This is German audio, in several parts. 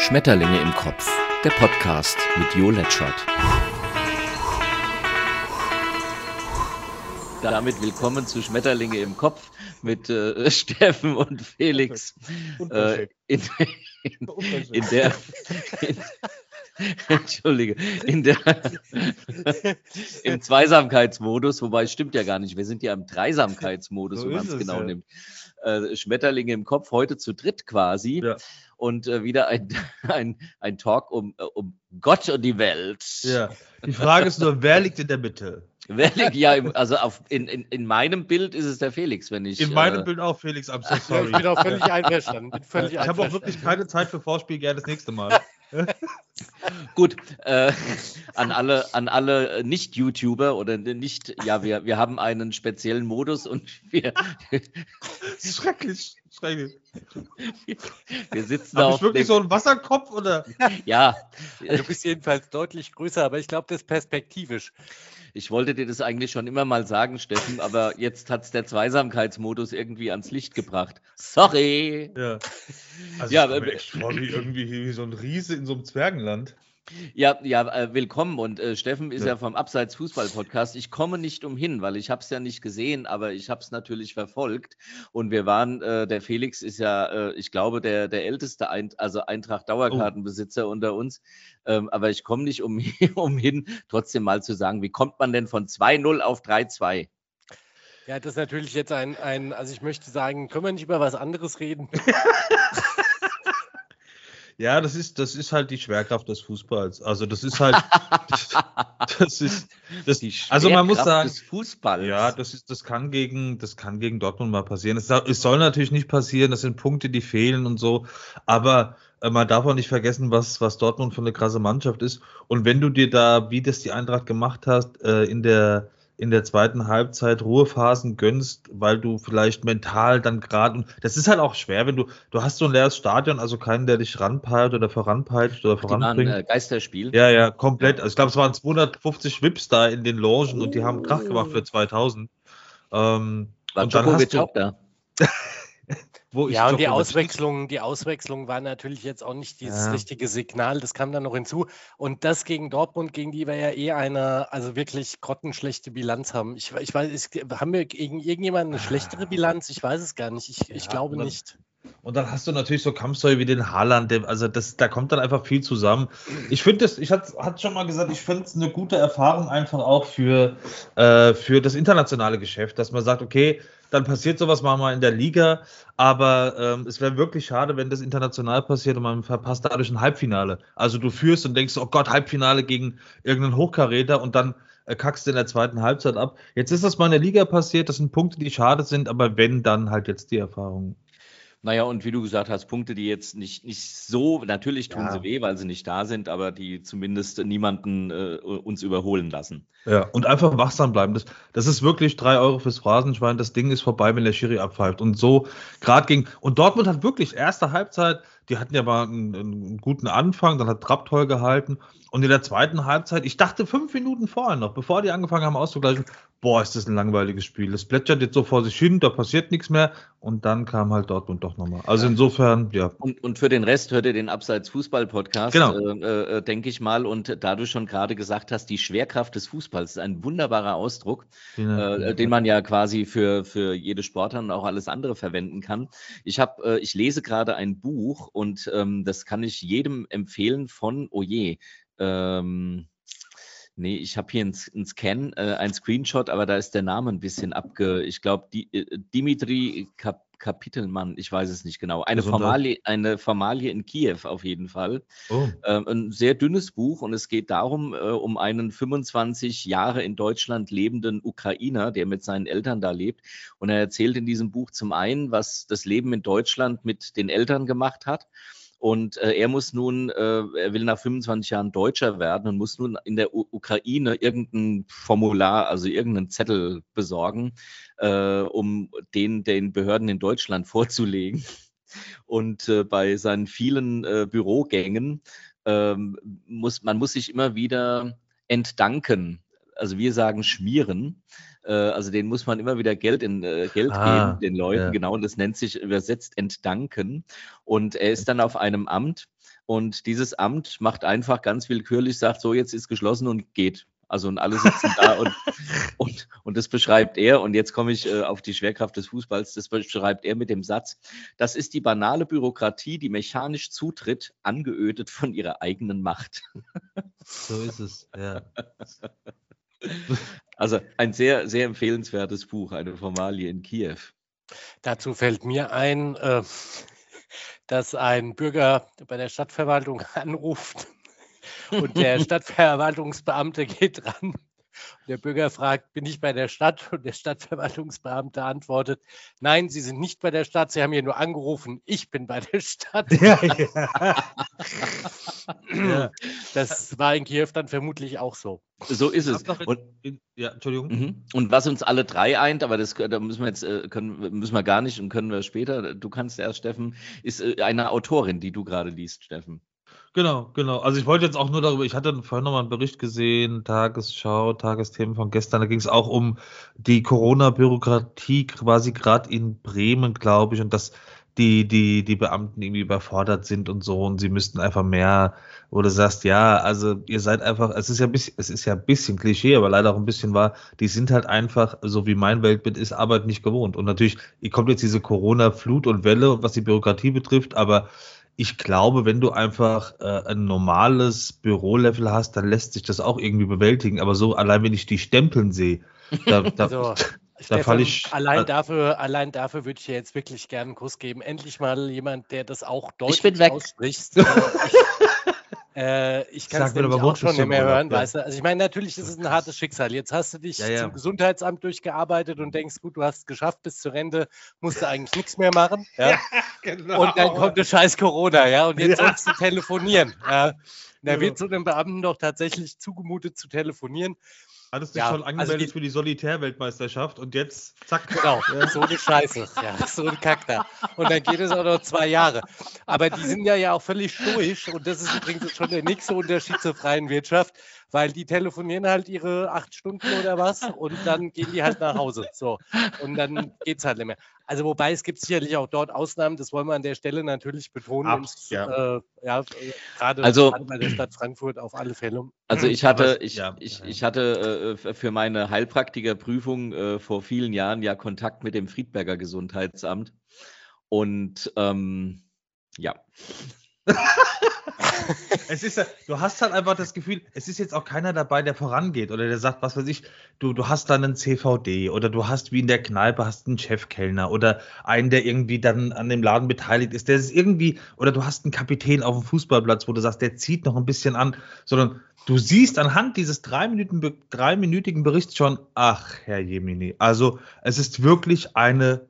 Schmetterlinge im Kopf, der Podcast mit Jo Letschert. Damit willkommen zu Schmetterlinge im Kopf mit äh, Steffen und Felix. Äh, in, in, in, der. In, Entschuldige, in der, im Zweisamkeitsmodus, wobei es stimmt ja gar nicht, wir sind ja im Dreisamkeitsmodus, so wenn man es genau ja. nimmt. Äh, Schmetterlinge im Kopf, heute zu dritt quasi. Ja. Und äh, wieder ein, ein, ein Talk um, äh, um Gott und die Welt. Ja. Die Frage ist nur, wer liegt in der Mitte? Wer liegt, ja, also auf, in, in, in meinem Bild ist es der Felix, wenn ich. In meinem äh, Bild auch Felix, I'm so sorry. ich bin auch völlig einverstanden. ich habe auch wirklich keine Zeit für Vorspiel, gerne das nächste Mal. Gut, äh, an alle, an alle Nicht-YouTuber oder nicht, ja, wir, wir haben einen speziellen Modus und wir. schrecklich, schrecklich. Wir sitzen Hab auf. wirklich dem, so ein Wasserkopf oder? Ja. Du bist jedenfalls deutlich größer, aber ich glaube, das ist perspektivisch. Ich wollte dir das eigentlich schon immer mal sagen, Steffen, aber jetzt hat es der Zweisamkeitsmodus irgendwie ans Licht gebracht. Sorry. Ja. Also ja, ich vor wie irgendwie wie so ein Riese in so einem Zwergenland. Ja, ja, äh, willkommen. Und äh, Steffen ist ja. ja vom Abseits Fußball Podcast. Ich komme nicht umhin, weil ich habe es ja nicht gesehen, aber ich habe es natürlich verfolgt. Und wir waren, äh, der Felix ist ja, äh, ich glaube, der, der älteste, Ein also Eintracht Dauerkartenbesitzer oh. unter uns. Ähm, aber ich komme nicht um, umhin, trotzdem mal zu sagen, wie kommt man denn von 2-0 auf 3-2? Ja, das ist natürlich jetzt ein, ein, also ich möchte sagen, können wir nicht über was anderes reden? Ja, das ist, das ist halt die Schwerkraft des Fußballs. Also das ist halt, das ist, das, die also man muss sagen, des Fußballs. Ja, das ist, das kann gegen, das kann gegen Dortmund mal passieren. Es, es soll natürlich nicht passieren. Das sind Punkte, die fehlen und so. Aber äh, man darf auch nicht vergessen, was, was Dortmund für eine krasse Mannschaft ist. Und wenn du dir da, wie das die Eintracht gemacht hast, äh, in der in der zweiten Halbzeit Ruhephasen gönnst, weil du vielleicht mental dann gerade, das ist halt auch schwer, wenn du, du hast so ein leeres Stadion, also keinen, der dich ranpeilt oder voranpeitscht oder voranbringt. Äh, Geisterspiel. Ja, ja, komplett. Also ich glaube, es waren 250 Vips da in den Logen oh. und die haben Krach gemacht für 2000. Ähm, War und dann hast du, auch da? ja, und die Auswechslung, die Auswechslung war natürlich jetzt auch nicht dieses ja. richtige Signal, das kam dann noch hinzu. Und das gegen Dortmund, gegen die wir ja eh eine, also wirklich grottenschlechte Bilanz haben. Ich, ich weiß, ist, haben wir gegen irgendjemanden eine schlechtere Bilanz? Ich weiß es gar nicht. Ich, ja, ich glaube nicht. Und dann hast du natürlich so Kampfsäule wie den Haaland, also das, da kommt dann einfach viel zusammen. Ich finde das, ich hatte hat schon mal gesagt, ich finde es eine gute Erfahrung einfach auch für, äh, für das internationale Geschäft, dass man sagt, okay, dann passiert sowas mal in der Liga, aber ähm, es wäre wirklich schade, wenn das international passiert und man verpasst dadurch ein Halbfinale. Also du führst und denkst, oh Gott, Halbfinale gegen irgendeinen Hochkaräter und dann äh, kackst du in der zweiten Halbzeit ab. Jetzt ist das mal in der Liga passiert, das sind Punkte, die schade sind, aber wenn, dann halt jetzt die Erfahrung. Naja, und wie du gesagt hast, Punkte, die jetzt nicht, nicht so, natürlich tun ja. sie weh, weil sie nicht da sind, aber die zumindest niemanden äh, uns überholen lassen. Ja, und einfach wachsam bleiben. Das, das ist wirklich drei Euro fürs Phrasenschwein. Das Ding ist vorbei, wenn der Schiri abpfeift. Und so, gerade gegen, und Dortmund hat wirklich erste Halbzeit, die hatten ja mal einen, einen guten Anfang, dann hat Trapp toll gehalten. Und in der zweiten Halbzeit, ich dachte fünf Minuten vorher noch, bevor die angefangen haben auszugleichen, boah, ist das ein langweiliges Spiel. Das plätschert jetzt so vor sich hin, da passiert nichts mehr. Und dann kam halt Dortmund doch nochmal. Also ja. insofern, ja. Und, und für den Rest hört ihr den Abseits Fußball Podcast, genau. äh, äh, denke ich mal. Und da du schon gerade gesagt hast, die Schwerkraft des Fußballs ist ein wunderbarer Ausdruck, ja, äh, den man ja quasi für, für jede Sportart und auch alles andere verwenden kann. Ich habe, äh, ich lese gerade ein Buch und ähm, das kann ich jedem empfehlen von Oje. Ähm, nee, ich habe hier einen Scan, äh, ein Screenshot, aber da ist der Name ein bisschen abge. Ich glaube, äh, Dimitri Kap Kapitelmann, ich weiß es nicht genau. Eine Formalie, eine Formalie in Kiew auf jeden Fall. Oh. Ähm, ein sehr dünnes Buch und es geht darum, äh, um einen 25 Jahre in Deutschland lebenden Ukrainer, der mit seinen Eltern da lebt. Und er erzählt in diesem Buch zum einen, was das Leben in Deutschland mit den Eltern gemacht hat und äh, er muss nun, äh, er will nach 25 Jahren Deutscher werden und muss nun in der U Ukraine irgendein Formular, also irgendeinen Zettel besorgen, äh, um den den Behörden in Deutschland vorzulegen. Und äh, bei seinen vielen äh, Bürogängen ähm, muss man muss sich immer wieder entdanken. Also wir sagen schmieren. Äh, also den muss man immer wieder Geld in äh, Geld ah, geben, den Leuten, ja. genau, und das nennt sich übersetzt Entdanken. Und er ist dann auf einem Amt Und dieses Amt macht einfach ganz willkürlich, sagt so, jetzt ist geschlossen und geht. Also und alle sitzen da und, und, und das beschreibt er. Und jetzt komme ich äh, auf die Schwerkraft des Fußballs. Das beschreibt er mit dem Satz, das ist die banale Bürokratie, die mechanisch zutritt, angeödet von ihrer eigenen Macht. So ist es, ja. Also ein sehr, sehr empfehlenswertes Buch, eine Formalie in Kiew. Dazu fällt mir ein, äh, dass ein Bürger bei der Stadtverwaltung anruft und der Stadtverwaltungsbeamte geht dran. Der Bürger fragt, bin ich bei der Stadt? Und der Stadtverwaltungsbeamte antwortet, nein, Sie sind nicht bei der Stadt, Sie haben hier nur angerufen, ich bin bei der Stadt. Ja, ja. Das war in Kiew dann vermutlich auch so. So ist es. Und, ja, Entschuldigung. Mhm. Und was uns alle drei eint, aber das da müssen wir jetzt äh, können, müssen wir gar nicht und können wir später. Du kannst erst, Steffen, ist äh, eine Autorin, die du gerade liest, Steffen. Genau, genau. Also ich wollte jetzt auch nur darüber, ich hatte vorhin nochmal einen Bericht gesehen, Tagesschau, Tagesthemen von gestern, da ging es auch um die Corona-Bürokratie quasi gerade in Bremen, glaube ich, und dass die, die, die Beamten irgendwie überfordert sind und so und sie müssten einfach mehr, wo du sagst, ja, also ihr seid einfach, es ist ja ein bisschen, es ist ja ein bisschen Klischee, aber leider auch ein bisschen wahr, die sind halt einfach, so wie mein Weltbild ist, Arbeit nicht gewohnt. Und natürlich, ihr kommt jetzt diese Corona-Flut und Welle, was die Bürokratie betrifft, aber ich glaube, wenn du einfach äh, ein normales Bürolevel hast, dann lässt sich das auch irgendwie bewältigen. Aber so allein, wenn ich die Stempeln sehe, da, da, so. Da falle ich. Allein dafür, allein dafür würde ich dir jetzt wirklich gerne einen Kuss geben. Endlich mal jemand, der das auch deutlich ausspricht. Äh, ich kann es nämlich auch schon nicht mehr hören, ja. weißt du. Also ich meine, natürlich ist es ein hartes Schicksal. Jetzt hast du dich ja, ja. zum Gesundheitsamt durchgearbeitet und denkst, gut, du hast es geschafft bis zur Rente, musst du eigentlich nichts mehr machen. Ja? genau. Und dann kommt der scheiß Corona, ja, und jetzt sollst du telefonieren. Ja. Da wird so einem Beamten doch tatsächlich zugemutet zu telefonieren. Hattest du ja, schon also angemeldet also für die Solitärweltmeisterschaft und jetzt zack. Genau, ja. so eine Scheiße. Ja, so ein Kack da. Und dann geht es auch noch zwei Jahre. Aber die sind ja, ja auch völlig stoisch und das ist übrigens schon der nächste Unterschied zur freien Wirtschaft weil die telefonieren halt ihre acht Stunden oder was und dann gehen die halt nach Hause. So. Und dann geht es halt nicht mehr. Also wobei es gibt sicherlich auch dort Ausnahmen, das wollen wir an der Stelle natürlich betonen. Ab, ja. Äh, ja gerade, also, bei der Stadt Frankfurt auf alle Fälle. Also ich hatte, ich, ja, ich, ich hatte äh, für meine Heilpraktikerprüfung äh, vor vielen Jahren ja Kontakt mit dem Friedberger Gesundheitsamt. Und ähm, ja. es ist, du hast halt einfach das Gefühl, es ist jetzt auch keiner dabei, der vorangeht oder der sagt, was weiß ich, du, du hast dann einen CVD oder du hast wie in der Kneipe hast einen Chefkellner oder einen, der irgendwie dann an dem Laden beteiligt ist, der ist irgendwie, oder du hast einen Kapitän auf dem Fußballplatz, wo du sagst, der zieht noch ein bisschen an, sondern du siehst anhand dieses drei Minuten, dreiminütigen Berichts schon, ach, Herr Jemini, also es ist wirklich eine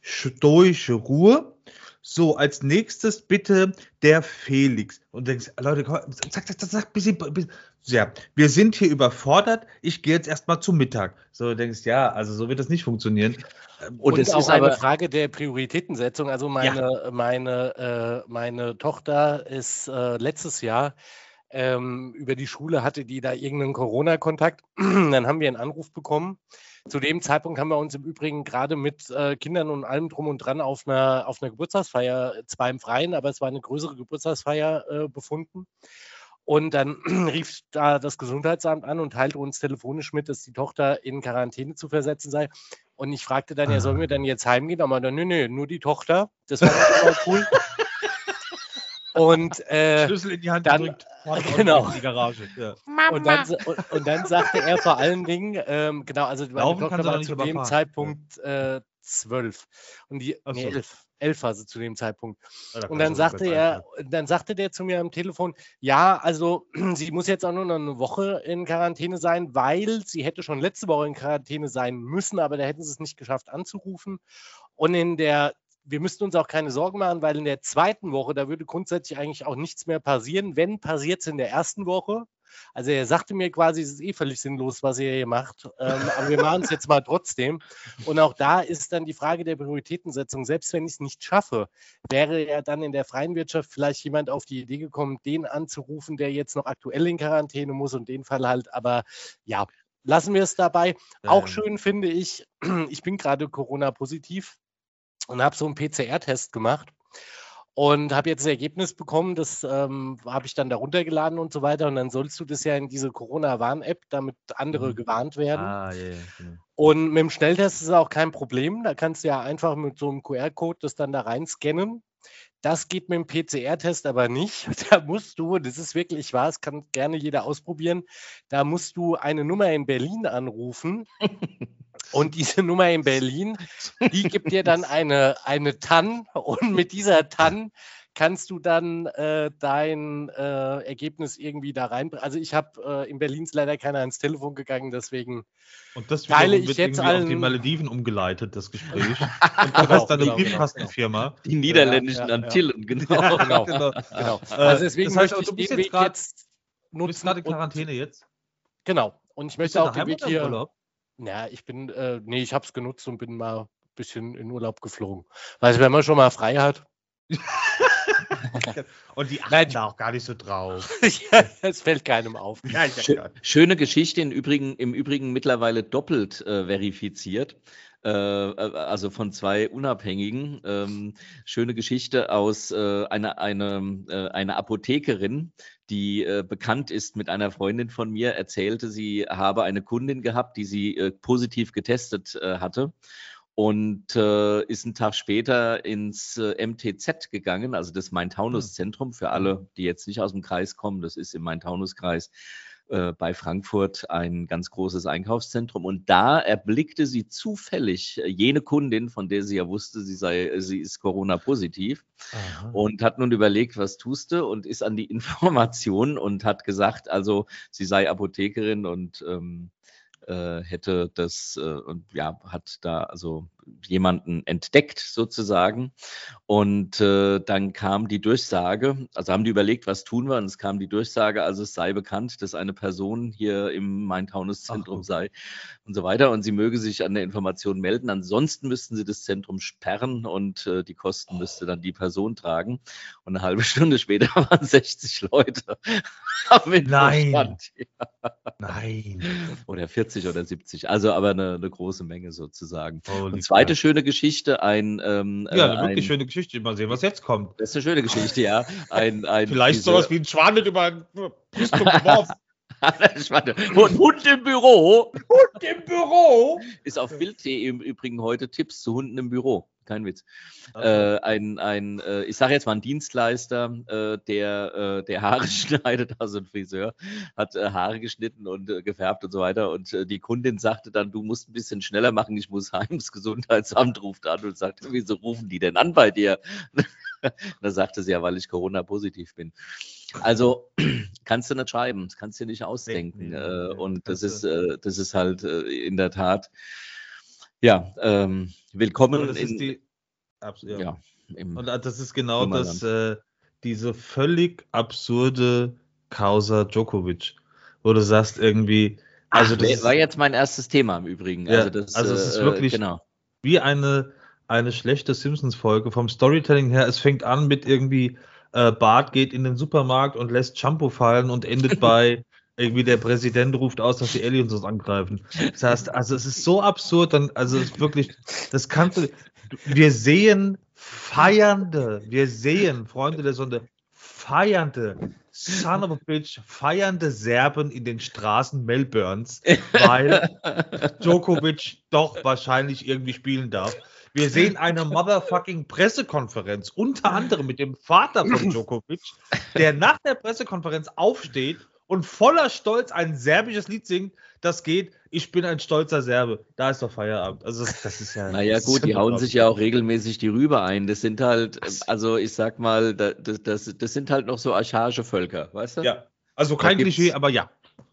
stoische Ruhe so, als nächstes bitte der Felix. Und denkst, Leute, komm, zack, zack, zack, zack, bisschen, bisschen. Ja, wir sind hier überfordert. Ich gehe jetzt erstmal zum Mittag. So, du denkst, ja, also so wird das nicht funktionieren. Ähm, und, Und es ist eine Frage der Prioritätensetzung. Also meine, ja. meine, äh, meine Tochter ist äh, letztes Jahr ähm, über die Schule hatte die da irgendeinen Corona-Kontakt. Dann haben wir einen Anruf bekommen zu dem Zeitpunkt haben wir uns im Übrigen gerade mit äh, Kindern und allem drum und dran auf einer, auf einer Geburtstagsfeier, äh, zwar im Freien, aber es war eine größere Geburtstagsfeier äh, befunden. Und dann rief da das Gesundheitsamt an und teilte uns telefonisch mit, dass die Tochter in Quarantäne zu versetzen sei. Und ich fragte dann, ja, sollen wir dann jetzt heimgehen? Aber dann, nö, nö, nur die Tochter. Das war total cool. Und äh, Schlüssel in die Hand dann, gedrückt, genau. in die Garage. Ja. Und, dann, und, und, dann, sagte er vor allen Dingen, ähm, genau, also meine Tochter war zu dem Zeitpunkt äh, zwölf und die so. nee, elf, elf war sie zu dem Zeitpunkt. Ja, und dann sagte er, dann sagte der zu mir am Telefon, ja, also sie muss jetzt auch nur noch eine Woche in Quarantäne sein, weil sie hätte schon letzte Woche in Quarantäne sein müssen, aber da hätten sie es nicht geschafft anzurufen. Und in der wir müssten uns auch keine Sorgen machen, weil in der zweiten Woche, da würde grundsätzlich eigentlich auch nichts mehr passieren. Wenn, passiert es in der ersten Woche. Also er sagte mir quasi, es ist eh völlig sinnlos, was ihr hier macht. Ähm, aber wir machen es jetzt mal trotzdem. Und auch da ist dann die Frage der Prioritätensetzung. Selbst wenn ich es nicht schaffe, wäre ja dann in der freien Wirtschaft vielleicht jemand auf die Idee gekommen, den anzurufen, der jetzt noch aktuell in Quarantäne muss und den Fall halt. Aber ja, lassen wir es dabei. Auch schön finde ich, ich bin gerade Corona-positiv und habe so einen PCR-Test gemacht. und habe jetzt das Ergebnis bekommen, das ähm, habe ich dann da runtergeladen und so weiter. Und dann sollst du das ja in diese Corona-Warn-App, damit andere mhm. gewarnt werden. Ah, ja, genau. Und mit dem Schnelltest ist es auch kein Problem. Da kannst du ja einfach mit so einem QR-Code das dann da rein scannen. Das geht mit dem PCR-Test aber nicht. Da musst du, das ist wirklich wahr, das kann gerne jeder ausprobieren, da musst du eine Nummer in Berlin anrufen. Und diese Nummer in Berlin, die gibt dir dann eine, eine TAN und mit dieser TAN kannst du dann äh, dein äh, Ergebnis irgendwie da rein. Also ich habe äh, in Berlin ist leider keiner ans Telefon gegangen, deswegen und das teile ich jetzt allen auf die Malediven umgeleitet, das Gespräch. und du hast dann eine genau, Briefkastenfirma. Genau. Die niederländischen ja, Antillen, genau. genau, genau, genau. Also deswegen das heißt, möchte ich den Weg jetzt nutzen. Du bist gerade in Quarantäne jetzt? Genau. Und ich möchte auch den Weg hier. Urlaub? Ja, ich bin, äh, nee, ich habe es genutzt und bin mal ein bisschen in Urlaub geflogen. Weil wenn man schon mal frei hat. und die achten da auch gar nicht so drauf. ja, das fällt keinem auf. Ja, Schöne Geschichte, im Übrigen, im Übrigen mittlerweile doppelt äh, verifiziert. Äh, äh, also von zwei Unabhängigen. Ähm, schöne Geschichte aus äh, einer eine, äh, eine Apothekerin, die äh, bekannt ist mit einer Freundin von mir, erzählte, sie habe eine Kundin gehabt, die sie äh, positiv getestet hatte und äh, ist einen Tag später ins äh, MTZ gegangen, also das Main-Taunus-Zentrum für alle, mhm. die jetzt nicht aus dem Kreis kommen. Das ist im Main-Taunus-Kreis äh, bei Frankfurt ein ganz großes Einkaufszentrum. Und da erblickte sie zufällig äh, jene Kundin, von der sie ja wusste, sie sei, sie ist Corona-positiv und hat nun überlegt, was tust du und ist an die Information und hat gesagt, also sie sei Apothekerin und ähm, äh, hätte das äh, und ja, hat da also jemanden entdeckt sozusagen. Und äh, dann kam die Durchsage, also haben die überlegt, was tun wir? Und es kam die Durchsage, also es sei bekannt, dass eine Person hier im Main-Taunus-Zentrum sei und so weiter. Und sie möge sich an der Information melden. Ansonsten müssten sie das Zentrum sperren und äh, die Kosten müsste dann die Person tragen. Und eine halbe Stunde später waren 60 Leute. Nein. Ja. Nein. Oder 40 oder 70. Also aber eine, eine große Menge sozusagen. Holy und zweite schöne Geschichte, ein. Ähm, ja, eine äh, wirklich schöne Geschichte. Mal sehen, was jetzt kommt. Das ist eine schöne Geschichte, ja. Ein, ein, Vielleicht diese... sowas wie ein Schwan mit über ein Brüstung geworfen. Und Hund im Büro. Hund im Büro. Ist auf Bild.de im Übrigen heute Tipps zu Hunden im Büro. Kein Witz. Äh, ein, ein äh, ich sage jetzt mal ein Dienstleister, äh, der, äh, der Haare schneidet, also ein Friseur, hat äh, Haare geschnitten und äh, gefärbt und so weiter. Und die Kundin sagte dann, du musst ein bisschen schneller machen, ich muss heim. Das Gesundheitsamt ruft an und sagt, wieso rufen die denn an bei dir? da sagte sie ja, weil ich Corona-positiv bin. Also kannst du nicht schreiben, das kannst du dir nicht ausdenken. Nee, nee, nee, und das ist, das ist halt in der Tat ja, ähm, willkommen das in. Die, ja. ja und das ist genau das, äh, diese völlig absurde Causa Djokovic, wo du sagst irgendwie. Also Ach, das war jetzt mein erstes Thema im Übrigen. Ja, also, das, also es ist äh, wirklich genau. wie eine, eine schlechte Simpsons-Folge vom Storytelling her. Es fängt an mit irgendwie, äh, Bart geht in den Supermarkt und lässt Shampoo fallen und endet bei irgendwie der Präsident ruft aus, dass die Aliens uns angreifen. Das heißt, also es ist so absurd, dann, also es ist wirklich, das kannst du, wir sehen feiernde, wir sehen, Freunde der Sonne, feiernde, son of a bitch, feiernde Serben in den Straßen Melbournes, weil Djokovic doch wahrscheinlich irgendwie spielen darf. Wir sehen eine motherfucking Pressekonferenz, unter anderem mit dem Vater von Djokovic, der nach der Pressekonferenz aufsteht und voller Stolz ein serbisches Lied singt, das geht, ich bin ein stolzer Serbe. Da ist doch Feierabend. Also das, das ist ja. Naja, gut, die hauen sich ja auch regelmäßig die Rübe ein. Das sind halt, also ich sag mal, das, das, das sind halt noch so archaische Völker, weißt du? Ja. Also kein Klischee, aber ja.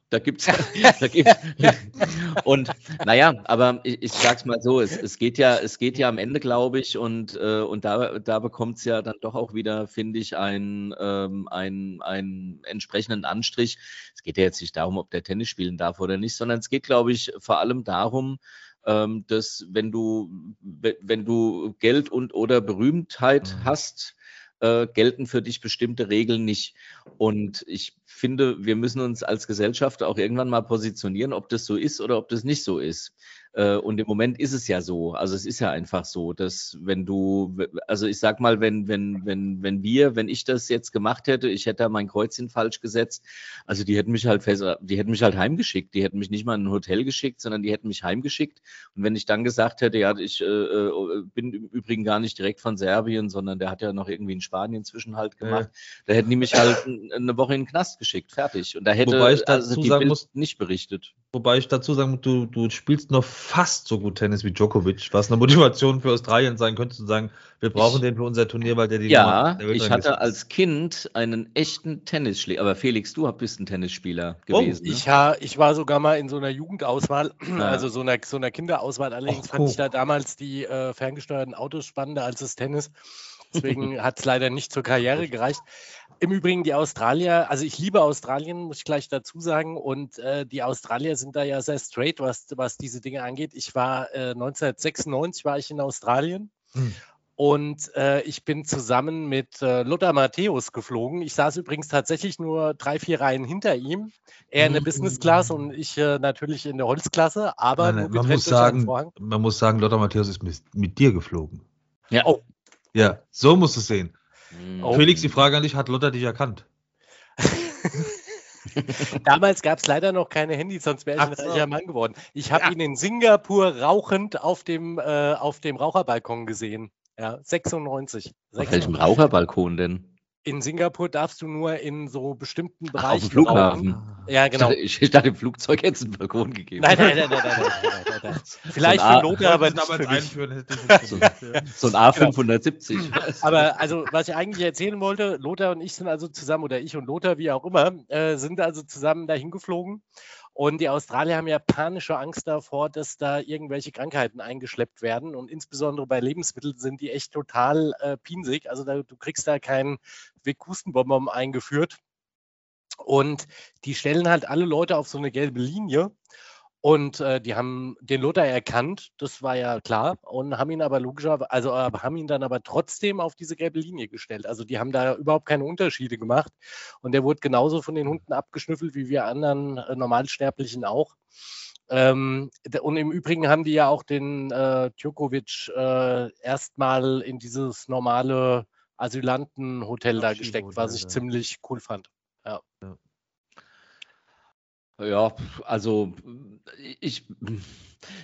Da gibt's, da gibt's und naja, aber ich, ich sag's mal so, es, es geht ja, es geht ja am Ende, glaube ich, und, äh, und da, da bekommt es ja dann doch auch wieder, finde ich, einen, ähm, einen, einen entsprechenden Anstrich. Es geht ja jetzt nicht darum, ob der Tennis spielen darf oder nicht, sondern es geht, glaube ich, vor allem darum, ähm, dass wenn du, wenn du Geld und oder Berühmtheit mhm. hast, äh, gelten für dich bestimmte Regeln nicht. Und ich finde, wir müssen uns als Gesellschaft auch irgendwann mal positionieren, ob das so ist oder ob das nicht so ist. Äh, und im Moment ist es ja so. Also es ist ja einfach so, dass wenn du, also ich sag mal, wenn, wenn, wenn, wenn wir, wenn ich das jetzt gemacht hätte, ich hätte da mein Kreuzchen falsch gesetzt, also die hätten mich halt die hätten mich halt heimgeschickt. Die hätten mich nicht mal in ein Hotel geschickt, sondern die hätten mich heimgeschicckt. Und wenn ich dann gesagt hätte, ja, ich äh, äh bin im Übrigen gar nicht direkt von Serbien, sondern der hat ja noch irgendwie in Spanien Zwischenhalt gemacht, ja. da hätten die mich halt eine Woche in den Knast geschickt, fertig. Und da hätte Wobei ich dazu also die sagen muss, nicht berichtet. Wobei ich dazu sagen muss, du, du spielst noch fast so gut Tennis wie Djokovic, was eine Motivation für Australien sein könnte, zu sagen, wir brauchen ich, den für unser Turnier, weil der die Ja, ich hatte ist. als Kind einen echten Tennisspieler. Aber Felix, du bist ein Tennisspieler oh, gewesen. Oh, ich, ne? ich war sogar mal in so einer Jugendauswahl, ja. also so einer, so einer Kinderauswahl. Allerdings cool. fand ich da damals die äh, ferngesteuerten Autos spannender als das Tennis. Deswegen hat es leider nicht zur Karriere gereicht. Im Übrigen die Australier, also ich liebe Australien, muss ich gleich dazu sagen. Und äh, die Australier sind da ja sehr straight, was, was diese Dinge angeht. Ich war äh, 1996 war ich in Australien. Hm. Und äh, ich bin zusammen mit äh, Lothar Matthäus geflogen. Ich saß übrigens tatsächlich nur drei, vier Reihen hinter ihm. Er in der Business Class und ich äh, natürlich in der Holzklasse. Aber nein, nein, man, muss sagen, man muss sagen, Lothar Matthäus ist mit, mit dir geflogen. Ja. Oh. Ja, so musst du es sehen. Oh. Felix, die Frage an dich, hat Lothar dich erkannt? Damals gab es leider noch keine Handys, sonst wäre ich ein reicher Mann geworden. Ich habe ja. ihn in Singapur rauchend auf dem, äh, auf dem Raucherbalkon gesehen. Ja, 96. 96. Auf welchem Raucherbalkon denn? In Singapur darfst du nur in so bestimmten Bereichen. Auf dem Flughafen. Rauchen. Ja, genau. Ich, dachte, im Flugzeug hätte es einen Balkon gegeben. Nein, nein, nein, nein, nein, nein, nein, nein. Vielleicht so für Lothar, aber nicht für einführen, so, so ein A570. Genau. Aber also, was ich eigentlich erzählen wollte, Lothar und ich sind also zusammen, oder ich und Lothar, wie auch immer, äh, sind also zusammen dahin geflogen. Und die Australier haben ja panische Angst davor, dass da irgendwelche Krankheiten eingeschleppt werden. Und insbesondere bei Lebensmitteln sind die echt total äh, pinsig. Also da, du kriegst da keinen Weghustenbonbon eingeführt. Und die stellen halt alle Leute auf so eine gelbe Linie. Und äh, die haben den Lothar erkannt, das war ja klar, und haben ihn aber logischerweise, also äh, haben ihn dann aber trotzdem auf diese gelbe Linie gestellt. Also die haben da überhaupt keine Unterschiede gemacht. Und der wurde genauso von den Hunden abgeschnüffelt wie wir anderen äh, Normalsterblichen auch. Ähm, und im Übrigen haben die ja auch den äh, Djokovic äh, erstmal in dieses normale Asylantenhotel da gesteckt, was ich ja. ziemlich cool fand. Ja. ja. Ja, also ich,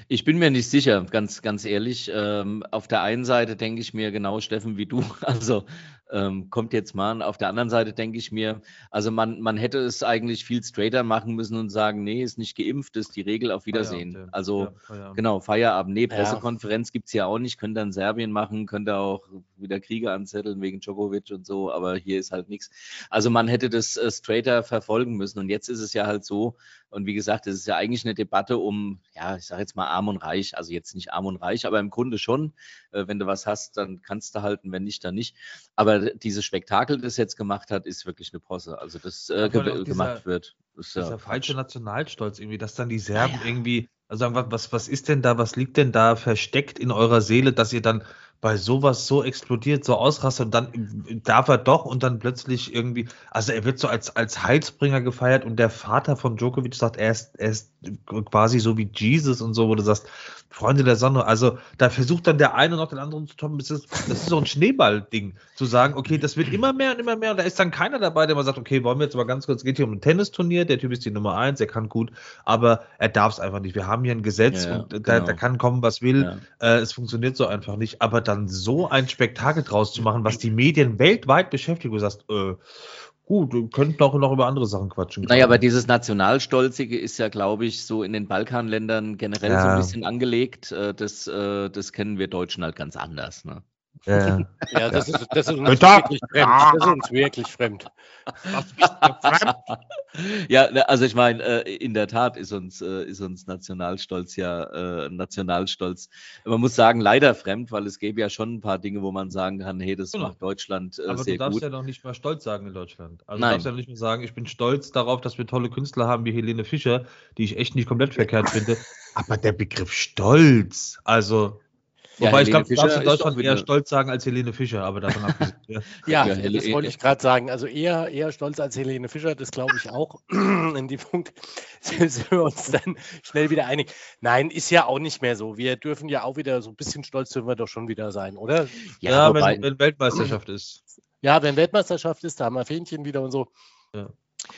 ich bin mir nicht sicher, ganz, ganz ehrlich. Ähm, auf der einen Seite denke ich mir genau, Steffen, wie du, also ähm, kommt jetzt mal an. Auf der anderen Seite denke ich mir, also man, man hätte es eigentlich viel straighter machen müssen und sagen, nee, ist nicht geimpft, ist die Regel, auf Wiedersehen. Feierabend, also ja, Feierabend. genau, Feierabend. Nee, Pressekonferenz ja. gibt es ja auch nicht, könnte in Serbien machen, könnte auch wieder Kriege anzetteln wegen Djokovic und so, aber hier ist halt nichts. Also man hätte das äh, straighter verfolgen müssen und jetzt ist es ja halt so, und wie gesagt, es ist ja eigentlich eine Debatte um, ja, ich sage jetzt mal arm und reich, also jetzt nicht arm und reich, aber im Grunde schon, äh, wenn du was hast, dann kannst du halten, wenn nicht, dann nicht. Aber dieses Spektakel, das jetzt gemacht hat, ist wirklich eine Posse. Also das äh, ge dieser, gemacht wird. Ist dieser ja falsche Nationalstolz irgendwie, dass dann die Serben ja, ja. irgendwie also was, was ist denn da, was liegt denn da versteckt in eurer Seele, dass ihr dann bei sowas so explodiert, so ausrastet und dann darf er doch und dann plötzlich irgendwie, also er wird so als, als Heilsbringer gefeiert und der Vater von Djokovic sagt, er ist, er ist quasi so wie Jesus und so, wo du sagst, Freunde der Sonne, also da versucht dann der eine noch den anderen zu toppen, das ist, das ist so ein Schneeball-Ding, zu sagen, okay, das wird immer mehr und immer mehr und da ist dann keiner dabei, der mal sagt, okay, wollen wir jetzt mal ganz kurz, es geht hier um ein Tennisturnier, der Typ ist die Nummer eins, er kann gut, aber er darf es einfach nicht. Wir haben hier ein Gesetz ja, und genau. da, da, kann kommen, was will, ja. äh, es funktioniert so einfach nicht, aber dann so ein Spektakel draus zu machen, was die Medien weltweit beschäftigt, wo du sagst, äh, Gut, wir könnten auch noch über andere Sachen quatschen. Naja, aber dieses Nationalstolzige ist ja, glaube ich, so in den Balkanländern generell ja. so ein bisschen angelegt. Äh, das, äh, das kennen wir Deutschen halt ganz anders. Ne? Ja, ja das, ist, das, ist, uns wirklich fremd. Das ist uns wirklich fremd. ja, also ich meine, äh, in der Tat ist uns, äh, ist uns Nationalstolz ja äh, Nationalstolz. Man muss sagen, leider fremd, weil es gäbe ja schon ein paar Dinge, wo man sagen kann, hey, das genau. macht Deutschland Aber sehr gut. Aber du darfst ja noch nicht mal stolz sagen in Deutschland. Also Nein. du darfst ja nicht mal sagen, ich bin stolz darauf, dass wir tolle Künstler haben wie Helene Fischer, die ich echt nicht komplett verkehrt finde. Aber der Begriff Stolz, also Wobei Helene ich glaube, darfst in Deutschland eher stolz sagen als Helene Fischer, aber davon abgesehen. ja, ja, ja das wollte ich gerade sagen. Also eher, eher stolz als Helene Fischer, das glaube ich auch. in dem Punkt sind wir uns dann schnell wieder einig. Nein, ist ja auch nicht mehr so. Wir dürfen ja auch wieder so ein bisschen stolz dürfen wir doch schon wieder sein, oder? Ja, ja wenn, wenn Weltmeisterschaft ist. Ja, wenn Weltmeisterschaft ist, da haben wir Fähnchen wieder und so. Ja.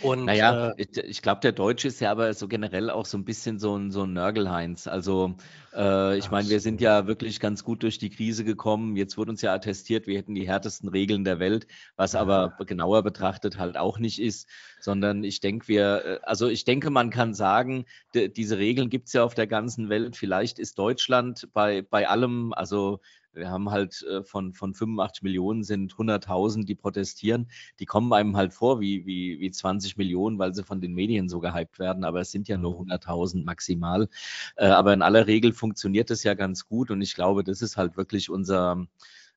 Und, naja, äh, ich, ich glaube, der Deutsche ist ja aber so generell auch so ein bisschen so ein, so ein Nörgelheinz. Also äh, ich meine, wir sind ja wirklich ganz gut durch die Krise gekommen. Jetzt wurde uns ja attestiert, wir hätten die härtesten Regeln der Welt, was aber genauer betrachtet halt auch nicht ist, sondern ich denke, wir, äh, also ich denke, man kann sagen, diese Regeln gibt es ja auf der ganzen Welt. Vielleicht ist Deutschland bei, bei allem, also wir haben halt äh, von, von 85 Millionen sind 100.000, die protestieren. Die kommen einem halt vor wie, wie, wie 20 Millionen, weil sie von den Medien so gehypt werden. Aber es sind ja nur 100.000 maximal. Äh, aber in aller Regel funktioniert es ja ganz gut. Und ich glaube, das ist halt wirklich unser,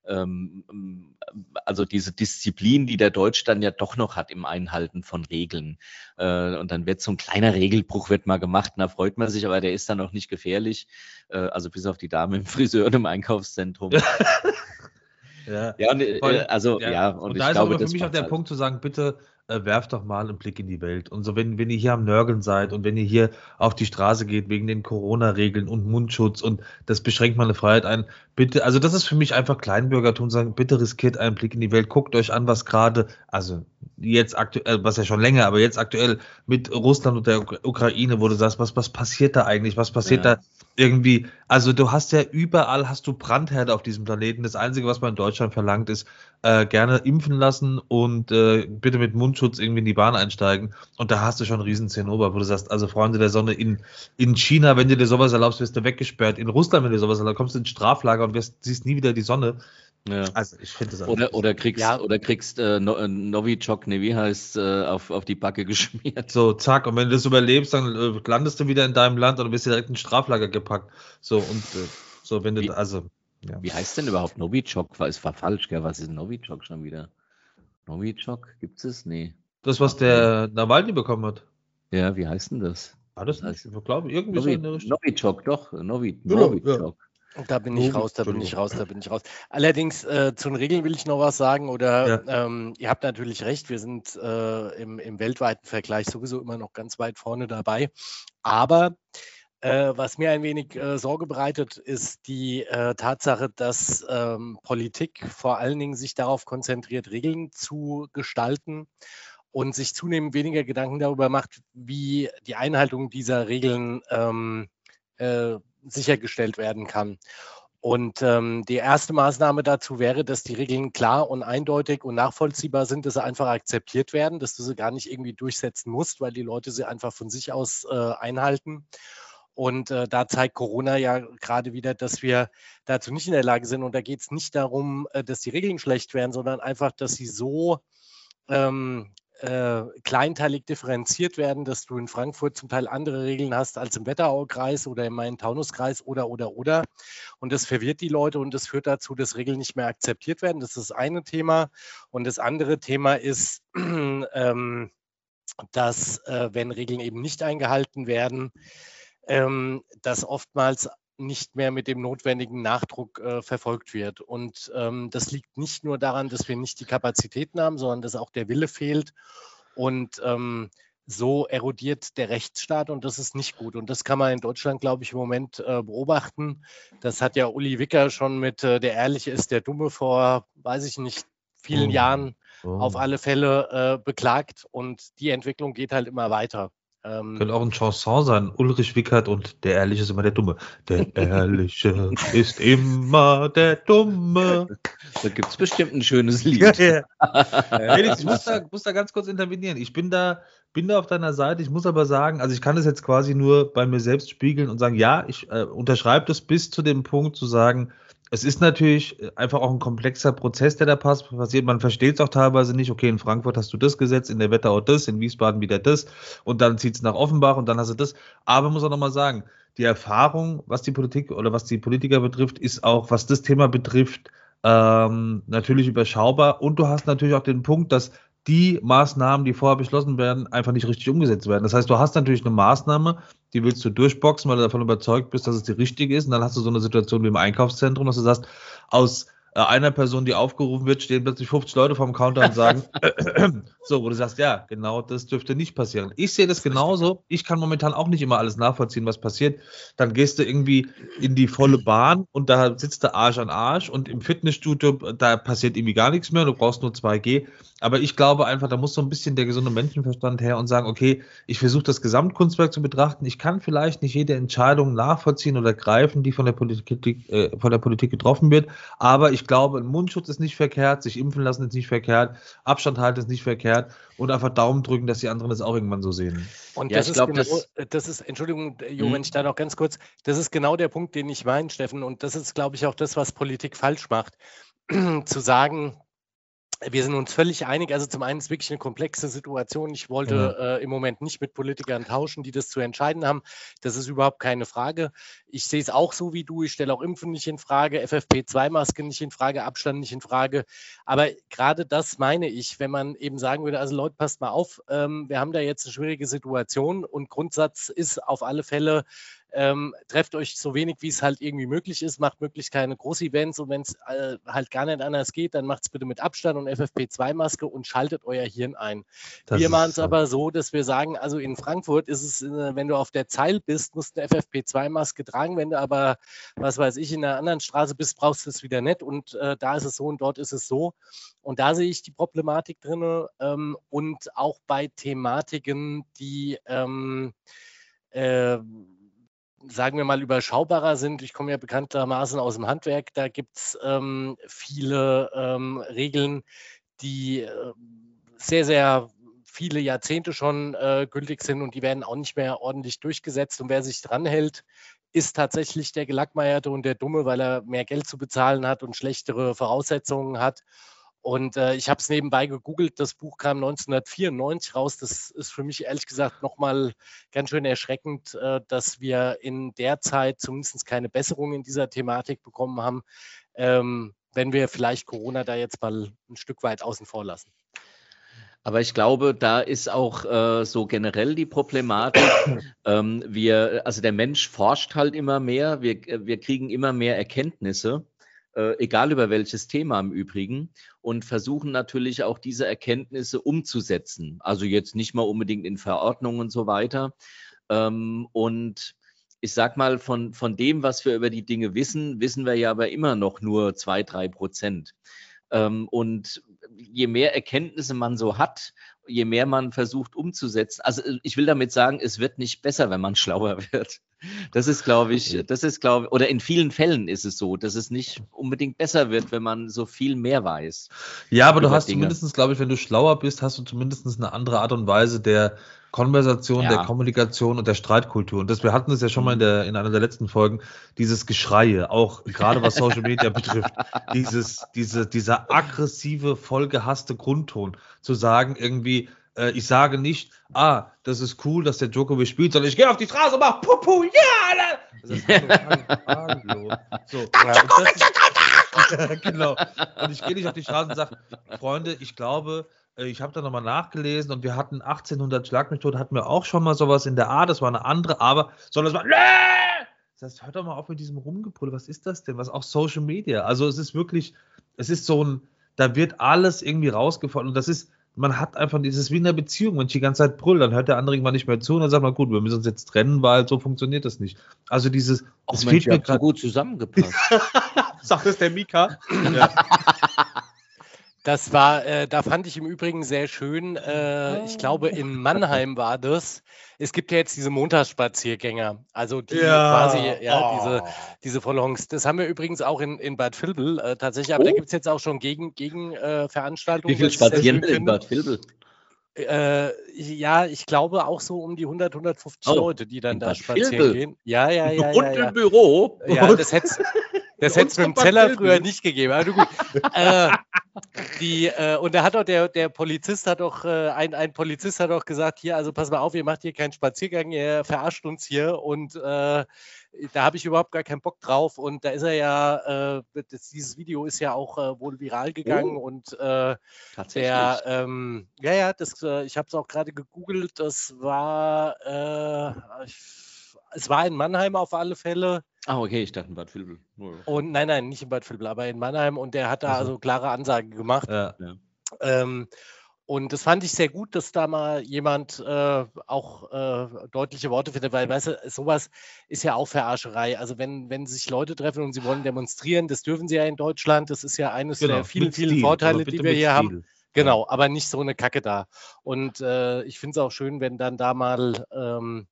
ähm, ähm, also diese Disziplin, die der Deutsch dann ja doch noch hat im Einhalten von Regeln. Äh, und dann wird so ein kleiner Regelbruch wird mal gemacht, da freut man sich, aber der ist dann auch nicht gefährlich. Äh, also bis auf die Dame im Friseur und im Einkaufszentrum. ja, ja und, äh, also ja, ja und, und da ist glaube, aber für mich auch der halt. Punkt zu sagen, bitte äh, werft doch mal einen Blick in die Welt. Und so, wenn, wenn ihr hier am Nörgeln seid und wenn ihr hier auf die Straße geht wegen den Corona-Regeln und Mundschutz und das beschränkt meine Freiheit ein, bitte, also das ist für mich einfach Kleinbürgertum, sagen, bitte riskiert einen Blick in die Welt, guckt euch an, was gerade, also jetzt aktuell, was ja schon länger, aber jetzt aktuell mit Russland und der Ukraine, wo du sagst, was, was passiert da eigentlich, was passiert ja. da irgendwie, also du hast ja überall, hast du Brandherde auf diesem Planeten. Das Einzige, was man in Deutschland verlangt, ist äh, gerne impfen lassen und äh, bitte mit Mundschutz irgendwie in die Bahn einsteigen. Und da hast du schon einen riesen Zinnober, wo du sagst, also Freunde der Sonne, in, in China, wenn du dir sowas erlaubst, wirst du weggesperrt. In Russland, wenn du dir sowas erlaubst, kommst du ins Straflager und wirst, siehst nie wieder die Sonne. Ja. Also ich finde das oder, oder kriegst ja. oder kriegst äh, no, äh, Novichok, ne, wie heißt äh, auf, auf die Backe geschmiert. So, zack, und wenn du das überlebst, dann äh, landest du wieder in deinem Land oder bist direkt in Straflager gepackt. So, und äh, so, wenn du, wie, also. Ja. Wie heißt denn überhaupt Novichok? Es war falsch, gell? Was ist Novichok schon wieder? Novichok, gibt es? Nee. Das, was der Nawalny bekommen hat. Ja, wie heißt denn das? War das nicht? Ich glaube, irgendwie Novi, so in der Richtung. Novichok, doch. Novi, Novichok. Ja. Da bin ich raus, da bin ich raus, da bin ich raus. Allerdings äh, zu den Regeln will ich noch was sagen. Oder ja. ähm, ihr habt natürlich recht, wir sind äh, im, im, weltweiten Vergleich sowieso immer noch ganz weit vorne dabei. Aber äh, was mir ein wenig äh, Sorge bereitet, ist die äh, Tatsache, dass ähm, Politik vor allen Dingen sich darauf konzentriert, Regeln zu gestalten und sich zunehmend weniger Gedanken darüber macht, wie die Einhaltung dieser Regeln ähm, äh, sichergestellt werden kann. Und ähm, die erste Maßnahme dazu wäre, dass die Regeln klar und eindeutig und nachvollziehbar sind, dass sie einfach akzeptiert werden, dass du sie gar nicht irgendwie durchsetzen musst, weil die Leute sie einfach von sich aus äh, einhalten. Und äh, da zeigt Corona ja gerade wieder, dass wir dazu nicht in der Lage sind. Und da geht es nicht darum, äh, dass die Regeln schlecht werden, sondern einfach, dass sie so ähm, äh, kleinteilig differenziert werden, dass du in Frankfurt zum Teil andere Regeln hast als im Wetteraukreis oder im Main-Taunus-Kreis oder, oder, oder. Und das verwirrt die Leute und das führt dazu, dass Regeln nicht mehr akzeptiert werden. Das ist das eine Thema. Und das andere Thema ist, ähm, dass, äh, wenn Regeln eben nicht eingehalten werden, ähm, dass oftmals nicht mehr mit dem notwendigen Nachdruck äh, verfolgt wird. Und ähm, das liegt nicht nur daran, dass wir nicht die Kapazitäten haben, sondern dass auch der Wille fehlt. Und ähm, so erodiert der Rechtsstaat und das ist nicht gut. Und das kann man in Deutschland, glaube ich, im Moment äh, beobachten. Das hat ja Uli Wicker schon mit äh, Der Ehrliche ist der Dumme vor, weiß ich nicht, vielen oh. Jahren oh. auf alle Fälle äh, beklagt. Und die Entwicklung geht halt immer weiter. Ähm, Könnte auch ein Chanson sein. Ulrich Wickert und der Ehrliche ist immer der Dumme. Der Ehrliche ist immer der Dumme. Da gibt es bestimmt ein schönes Lied. Ja, ja. Felix, ich muss da, muss da ganz kurz intervenieren. Ich bin da, bin da auf deiner Seite. Ich muss aber sagen, also ich kann das jetzt quasi nur bei mir selbst spiegeln und sagen, ja, ich äh, unterschreibe das bis zu dem Punkt zu sagen, es ist natürlich äh, einfach auch ein komplexer Prozess, der da passiert. Man versteht es auch teilweise nicht. Okay, in Frankfurt hast du das Gesetz, in der Wetterau das, in Wiesbaden wieder das und dann zieht es nach Offenbach und dann hast du das. Aber man muss auch nochmal sagen, die Erfahrung, was die Politik oder was die Politiker betrifft, ist auch, was das Thema betrifft, ähm, natürlich überschaubar. Und du hast natürlich auch den Punkt, dass die Maßnahmen, die vorher beschlossen werden, einfach nicht richtig umgesetzt werden. Das heißt, du hast natürlich eine Maßnahme, die willst du durchboxen, weil du davon überzeugt bist, dass es die richtige ist. Und dann hast du so eine Situation wie im Einkaufszentrum, dass du sagst, aus einer Person, die aufgerufen wird, stehen plötzlich 50 Leute vom Counter und sagen, so, wo du sagst, ja, genau, das dürfte nicht passieren. Ich sehe das genauso. Ich kann momentan auch nicht immer alles nachvollziehen, was passiert. Dann gehst du irgendwie in die volle Bahn und da sitzt der Arsch an Arsch und im Fitnessstudio, da passiert irgendwie gar nichts mehr, du brauchst nur 2G. Aber ich glaube einfach, da muss so ein bisschen der gesunde Menschenverstand her und sagen, okay, ich versuche das Gesamtkunstwerk zu betrachten. Ich kann vielleicht nicht jede Entscheidung nachvollziehen oder greifen, die von der Politik, äh, von der Politik getroffen wird. Aber ich glaube, ein Mundschutz ist nicht verkehrt, sich impfen lassen ist nicht verkehrt, Abstand halten ist nicht verkehrt und einfach Daumen drücken, dass die anderen das auch irgendwann so sehen. Und ja, das, ist glaub, genau, das, das, ist, Entschuldigung, Jo, hm. wenn ich da noch ganz kurz, das ist genau der Punkt, den ich meine, Steffen. Und das ist, glaube ich, auch das, was Politik falsch macht. zu sagen, wir sind uns völlig einig. Also zum einen ist es wirklich eine komplexe Situation. Ich wollte mhm. äh, im Moment nicht mit Politikern tauschen, die das zu entscheiden haben. Das ist überhaupt keine Frage. Ich sehe es auch so wie du. Ich stelle auch Impfen nicht in Frage, FFP2-Maske nicht in Frage, Abstand nicht in Frage. Aber gerade das meine ich, wenn man eben sagen würde, also Leute, passt mal auf, ähm, wir haben da jetzt eine schwierige Situation und Grundsatz ist auf alle Fälle, ähm, trefft euch so wenig, wie es halt irgendwie möglich ist, macht möglichst keine Groß-Events. Und wenn es äh, halt gar nicht anders geht, dann macht es bitte mit Abstand und FFP2-Maske und schaltet euer Hirn ein. Das wir machen es aber so, dass wir sagen, also in Frankfurt ist es, äh, wenn du auf der Zeil bist, musst du eine FFP2-Maske tragen, wenn du aber, was weiß ich, in einer anderen Straße bist, brauchst du es wieder nicht. Und äh, da ist es so und dort ist es so. Und da sehe ich die Problematik drin ähm, und auch bei Thematiken, die ähm, äh, sagen wir mal, überschaubarer sind. Ich komme ja bekanntermaßen aus dem Handwerk. Da gibt es ähm, viele ähm, Regeln, die äh, sehr, sehr viele Jahrzehnte schon äh, gültig sind und die werden auch nicht mehr ordentlich durchgesetzt. Und wer sich dran hält, ist tatsächlich der Gelackmeierte und der Dumme, weil er mehr Geld zu bezahlen hat und schlechtere Voraussetzungen hat. Und äh, ich habe es nebenbei gegoogelt. Das Buch kam 1994 raus. Das ist für mich ehrlich gesagt nochmal ganz schön erschreckend, äh, dass wir in der Zeit zumindest keine Besserung in dieser Thematik bekommen haben, ähm, wenn wir vielleicht Corona da jetzt mal ein Stück weit außen vor lassen. Aber ich glaube, da ist auch äh, so generell die Problematik. ähm, wir, also der Mensch forscht halt immer mehr. Wir, wir kriegen immer mehr Erkenntnisse äh, egal über welches Thema im Übrigen, und versuchen natürlich auch diese Erkenntnisse umzusetzen. Also jetzt nicht mal unbedingt in Verordnungen und so weiter. Ähm, und ich sag mal, von, von dem, was wir über die Dinge wissen, wissen wir ja aber immer noch nur zwei, drei Prozent. Ähm, und je mehr Erkenntnisse man so hat, je mehr man versucht umzusetzen. Also ich will damit sagen, es wird nicht besser, wenn man schlauer wird. Das ist, glaube ich, das ist, glaube ich, oder in vielen Fällen ist es so, dass es nicht unbedingt besser wird, wenn man so viel mehr weiß. Ja, aber du hast Dinge. zumindest, glaube ich, wenn du schlauer bist, hast du zumindest eine andere Art und Weise der Konversation, ja. der Kommunikation und der Streitkultur. Und das, wir hatten es ja schon mal in, mhm. der, in einer der letzten Folgen, dieses Geschreie, auch gerade was Social Media betrifft, dieses, diese, dieser aggressive, vollgehasste Grundton, zu sagen irgendwie, äh, ich sage nicht, ah, das ist cool, dass der Djokovic spielt, sondern ich gehe auf die Straße und mache Pupu, ja, Alter! Das ist so, so, ja, genau. Und ich gehe nicht auf die Straße und sage, Freunde, ich glaube, ich habe da nochmal nachgelesen und wir hatten 1800 Schlagmethode, hatten wir auch schon mal sowas in der Art, das war eine andere, aber, sondern es war, das heißt, hört doch mal auf mit diesem Rumgebrüll, was ist das denn? Was auch Social Media, also es ist wirklich, es ist so ein, da wird alles irgendwie rausgefunden und das ist, man hat einfach, dieses wie in einer Beziehung, wenn ich die ganze Zeit brüll, dann hört der andere irgendwann nicht mehr zu und dann sagt man, gut, wir müssen uns jetzt trennen, weil so funktioniert das nicht. Also dieses, Ach, es Mensch, fehlt mir so gut zusammengepasst. Sagt es der Mika. ja. Das war, äh, da fand ich im Übrigen sehr schön. Äh, ich glaube, in Mannheim war das. Es gibt ja jetzt diese Montagsspaziergänger, also die ja. quasi, ja, oh. diese, diese Vollhongs. Das haben wir übrigens auch in, in Bad Vilbel äh, tatsächlich, aber oh. da gibt es jetzt auch schon Gegen, gegen äh, Veranstaltungen. Wie viel spazieren in Bad Vilbel? Äh, ja, ich glaube auch so um die 100, 150 oh, Leute, die dann da spazieren Vilbel. gehen. Ja, ja, ja. Und ja, ja. im Büro. Ja, das hätte Das hätte es mit dem Zeller früher nicht gegeben. Aber gut. äh, die, äh, und da hat auch der, der Polizist hat auch, äh, ein, ein Polizist hat auch gesagt, hier, also pass mal auf, ihr macht hier keinen Spaziergang, ihr verarscht uns hier und äh, da habe ich überhaupt gar keinen Bock drauf. Und da ist er ja, äh, das, dieses Video ist ja auch äh, wohl viral gegangen oh. und äh, der, ähm, ja, ja, das, ich habe es auch gerade gegoogelt, das war, ich, es war in Mannheim auf alle Fälle. Ah, okay, ich dachte in Bad Vilbel. Und nein, nein, nicht in Bad Vilbel, aber in Mannheim und der hat da also, also klare Ansagen gemacht. Ja, ja. Ähm, und das fand ich sehr gut, dass da mal jemand äh, auch äh, deutliche Worte findet, weil, weißt du, sowas ist ja auch Verarscherei. Also wenn, wenn sich Leute treffen und sie wollen demonstrieren, das dürfen sie ja in Deutschland, das ist ja eines genau, der vielen, vielen Stil, Vorteile, die wir hier Stil. haben. Genau, aber nicht so eine Kacke da. Und äh, ich finde es auch schön, wenn dann da mal ähm,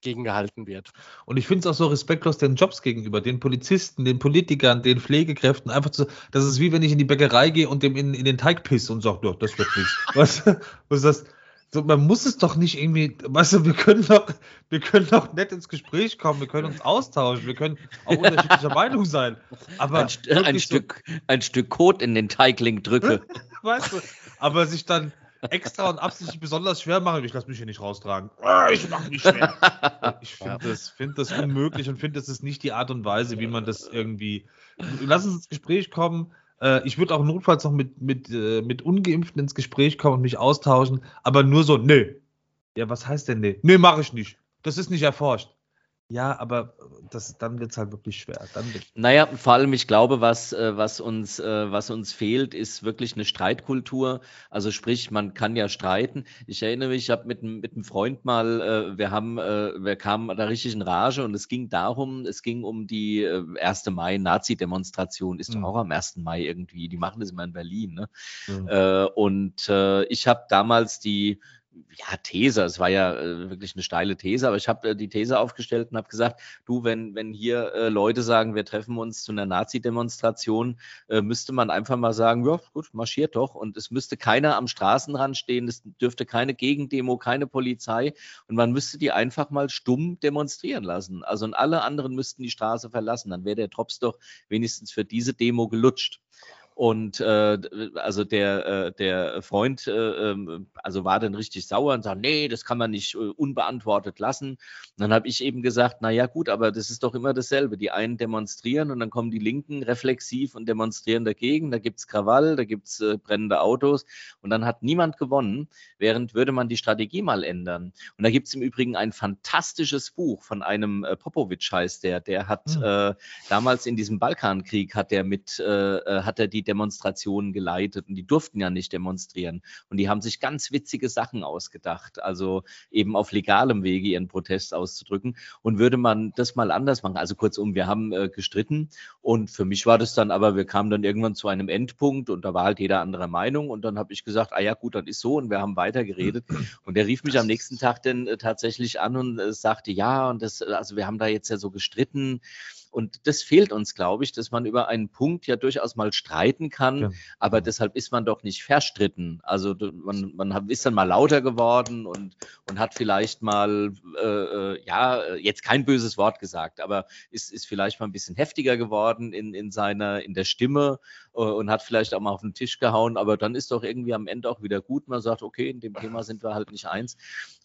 gegengehalten wird. Und ich finde es auch so respektlos den Jobs gegenüber, den Polizisten, den Politikern, den Pflegekräften, einfach zu, das ist wie wenn ich in die Bäckerei gehe und dem in, in den Teig pisse und sage, das wird nichts. was, was ist das? So, man muss es doch nicht irgendwie, weißt du, wir können doch, wir können doch nett ins Gespräch kommen, wir können uns austauschen, wir können auch unterschiedlicher Meinung sein. Aber ein, ein Stück, so, ein Stück Kot in den Teigling drücke. weißt du, aber sich dann extra und absichtlich besonders schwer machen. Ich lasse mich hier nicht raustragen. Ah, ich mache mich schwer. Ich finde das, find das unmöglich und finde, das ist nicht die Art und Weise, wie man das irgendwie. Lass uns ins Gespräch kommen. Äh, ich würde auch notfalls noch mit, mit, äh, mit Ungeimpften ins Gespräch kommen und mich austauschen, aber nur so, nee. Ja, was heißt denn nee? Nee, mache ich nicht. Das ist nicht erforscht. Ja, aber das, dann wird es halt wirklich schwer. Dann naja, vor allem, ich glaube, was, äh, was, uns, äh, was uns fehlt, ist wirklich eine Streitkultur. Also sprich, man kann ja streiten. Ich erinnere mich, ich habe mit, mit einem Freund mal, äh, wir haben, wir kamen da richtig in Rage und es ging darum, es ging um die 1. Mai Nazi-Demonstration, ist mhm. doch auch am 1. Mai irgendwie, die machen das immer in Berlin. Ne? Mhm. und ich habe damals die ja, These, es war ja äh, wirklich eine steile These, aber ich habe äh, die These aufgestellt und habe gesagt, du, wenn, wenn hier äh, Leute sagen, wir treffen uns zu einer Nazi-Demonstration, äh, müsste man einfach mal sagen, ja, gut, marschiert doch. Und es müsste keiner am Straßenrand stehen, es dürfte keine Gegendemo, keine Polizei und man müsste die einfach mal stumm demonstrieren lassen. Also und alle anderen müssten die Straße verlassen, dann wäre der Drops doch wenigstens für diese Demo gelutscht. Und äh, also der, äh, der Freund äh, ähm, also war dann richtig sauer und sagt, nee, das kann man nicht äh, unbeantwortet lassen. Und dann habe ich eben gesagt, na ja gut, aber das ist doch immer dasselbe. Die einen demonstrieren und dann kommen die Linken reflexiv und demonstrieren dagegen. Da gibt's Krawall, da gibt's äh, brennende Autos und dann hat niemand gewonnen, während würde man die Strategie mal ändern. Und da gibt's im Übrigen ein fantastisches Buch von einem äh, Popovic heißt der, der hat mhm. damals in diesem Balkankrieg hat er mit, hat er die Demonstrationen geleitet und die durften ja nicht demonstrieren. Und die haben sich ganz witzige Sachen ausgedacht, also eben auf legalem Wege ihren Protest auszudrücken. Und würde man das mal anders machen, also kurzum, wir haben äh, gestritten und für mich war das dann aber, wir kamen dann irgendwann zu einem Endpunkt und da war halt jeder anderer Meinung und dann habe ich gesagt, ah ja gut, dann ist so und wir haben weiter geredet. Und der rief mich am nächsten Tag dann äh, tatsächlich an und äh, sagte, ja, und das, also wir haben da jetzt ja so gestritten. Und das fehlt uns, glaube ich, dass man über einen Punkt ja durchaus mal streiten kann, ja. aber deshalb ist man doch nicht verstritten. Also man, man ist dann mal lauter geworden und, und hat vielleicht mal, äh, äh, ja, jetzt kein böses Wort gesagt, aber ist, ist vielleicht mal ein bisschen heftiger geworden in, in seiner, in der Stimme und hat vielleicht auch mal auf den Tisch gehauen, aber dann ist doch irgendwie am Ende auch wieder gut. Man sagt, okay, in dem Thema sind wir halt nicht eins.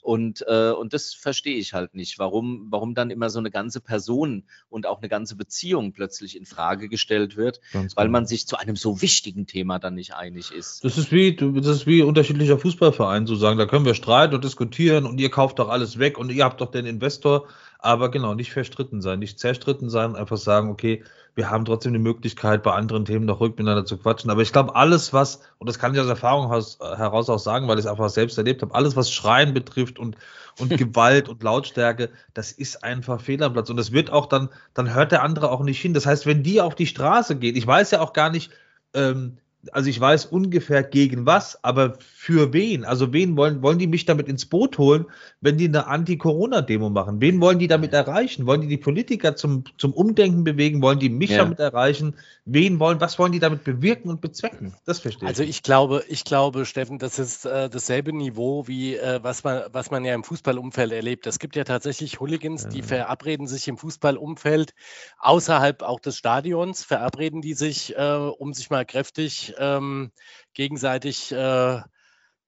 Und, äh, und das verstehe ich halt nicht, warum, warum dann immer so eine ganze Person und auch eine ganze Beziehung plötzlich in Frage gestellt wird, Ganz weil genau. man sich zu einem so wichtigen Thema dann nicht einig ist. Das ist wie, das ist wie unterschiedlicher Fußballverein zu sagen, da können wir streiten und diskutieren und ihr kauft doch alles weg und ihr habt doch den Investor, aber genau, nicht verstritten sein, nicht zerstritten sein, einfach sagen, okay, wir haben trotzdem die Möglichkeit, bei anderen Themen noch ruhig miteinander zu quatschen. Aber ich glaube, alles, was, und das kann ich aus Erfahrung heraus auch sagen, weil ich es einfach selbst erlebt habe, alles, was Schreien betrifft und, und Gewalt und Lautstärke, das ist einfach fehl am Platz. Und das wird auch dann, dann hört der andere auch nicht hin. Das heißt, wenn die auf die Straße gehen, ich weiß ja auch gar nicht, ähm, also ich weiß ungefähr gegen was, aber für wen? Also wen wollen, wollen die mich damit ins Boot holen, wenn die eine Anti-Corona-Demo machen? Wen wollen die damit erreichen? Wollen die die Politiker zum, zum Umdenken bewegen? Wollen die mich ja. damit erreichen? Wen wollen, was wollen die damit bewirken und bezwecken? Das verstehe also ich. Also ich glaube, ich glaube, Steffen, das ist äh, dasselbe Niveau wie äh, was man, was man ja im Fußballumfeld erlebt. Es gibt ja tatsächlich Hooligans, ja. die verabreden sich im Fußballumfeld außerhalb auch des Stadions, verabreden die sich, äh, um sich mal kräftig ähm, gegenseitig äh,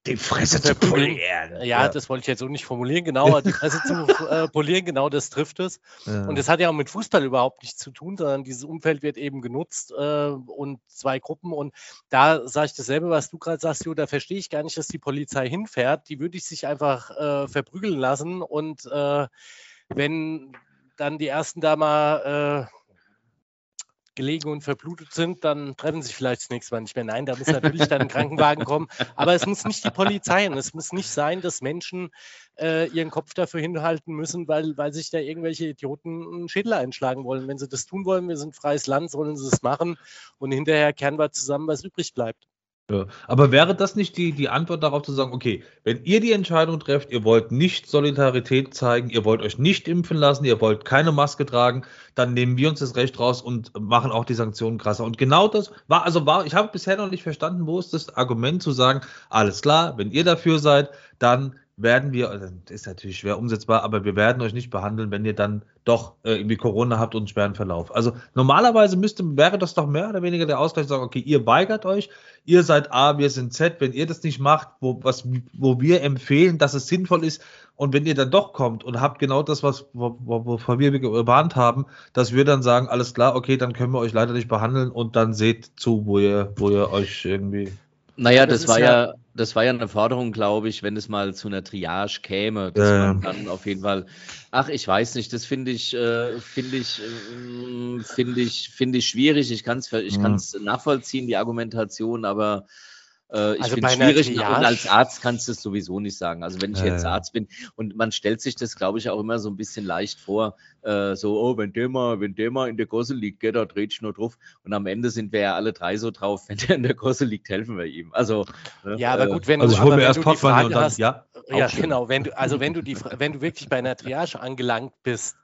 die Fresse zu polieren. Ja, ja, das wollte ich jetzt so nicht formulieren, genau, die Fresse zu äh, polieren, genau das trifft es. Ja. Und das hat ja auch mit Fußball überhaupt nichts zu tun, sondern dieses Umfeld wird eben genutzt äh, und zwei Gruppen. Und da sage ich dasselbe, was du gerade sagst, Jo, da verstehe ich gar nicht, dass die Polizei hinfährt. Die würde ich sich einfach äh, verprügeln lassen und äh, wenn dann die ersten da mal äh, gelegen und verblutet sind, dann treffen sich vielleicht das nächste Mal nicht mehr. Nein, da muss natürlich dann ein Krankenwagen kommen. Aber es muss nicht die Polizei und es muss nicht sein, dass Menschen äh, ihren Kopf dafür hinhalten müssen, weil, weil sich da irgendwelche Idioten einen Schädel einschlagen wollen. Wenn sie das tun wollen, wir sind freies Land, sollen sie es machen und hinterher kehren wir zusammen, was übrig bleibt. Ja, aber wäre das nicht die, die Antwort darauf zu sagen, okay, wenn ihr die Entscheidung trefft, ihr wollt nicht Solidarität zeigen, ihr wollt euch nicht impfen lassen, ihr wollt keine Maske tragen, dann nehmen wir uns das Recht raus und machen auch die Sanktionen krasser. Und genau das war, also war, ich habe bisher noch nicht verstanden, wo ist das Argument zu sagen, alles klar, wenn ihr dafür seid, dann werden wir, also das ist natürlich schwer umsetzbar, aber wir werden euch nicht behandeln, wenn ihr dann doch äh, irgendwie Corona habt und einen schweren Verlauf. Also normalerweise müsste, wäre das doch mehr oder weniger der Ausgleich sagen, okay, ihr weigert euch, ihr seid A, wir sind Z, wenn ihr das nicht macht, wo, was, wo wir empfehlen, dass es sinnvoll ist, und wenn ihr dann doch kommt und habt genau das, was wovor wir gewarnt haben, dass wir dann sagen, alles klar, okay, dann können wir euch leider nicht behandeln und dann seht zu, wo ihr, wo ihr euch irgendwie. Naja, das, das war ja, das war ja eine Forderung, glaube ich, wenn es mal zu einer Triage käme, dass ja. man dann auf jeden Fall, ach, ich weiß nicht, das finde ich, äh, finde ich, äh, finde ich, finde ich schwierig. Ich kann es, ich ja. nachvollziehen, die Argumentation, aber äh, ich also finde es schwierig und als Arzt kannst du es sowieso nicht sagen. Also wenn ich jetzt Arzt bin und man stellt sich das, glaube ich, auch immer so ein bisschen leicht vor, äh, so, oh, wenn der mal, wenn der mal in der Gosse liegt, gell, da dreht ich nur drauf. Und am Ende sind wir ja alle drei so drauf, wenn der in der Gosse liegt, helfen wir ihm. Also ne, ja, aber gut, wenn also du, ich hole mir erst Popcorn und dann, hast, ja, ja genau, wenn du, also wenn du die, wenn du wirklich bei einer Triage angelangt bist,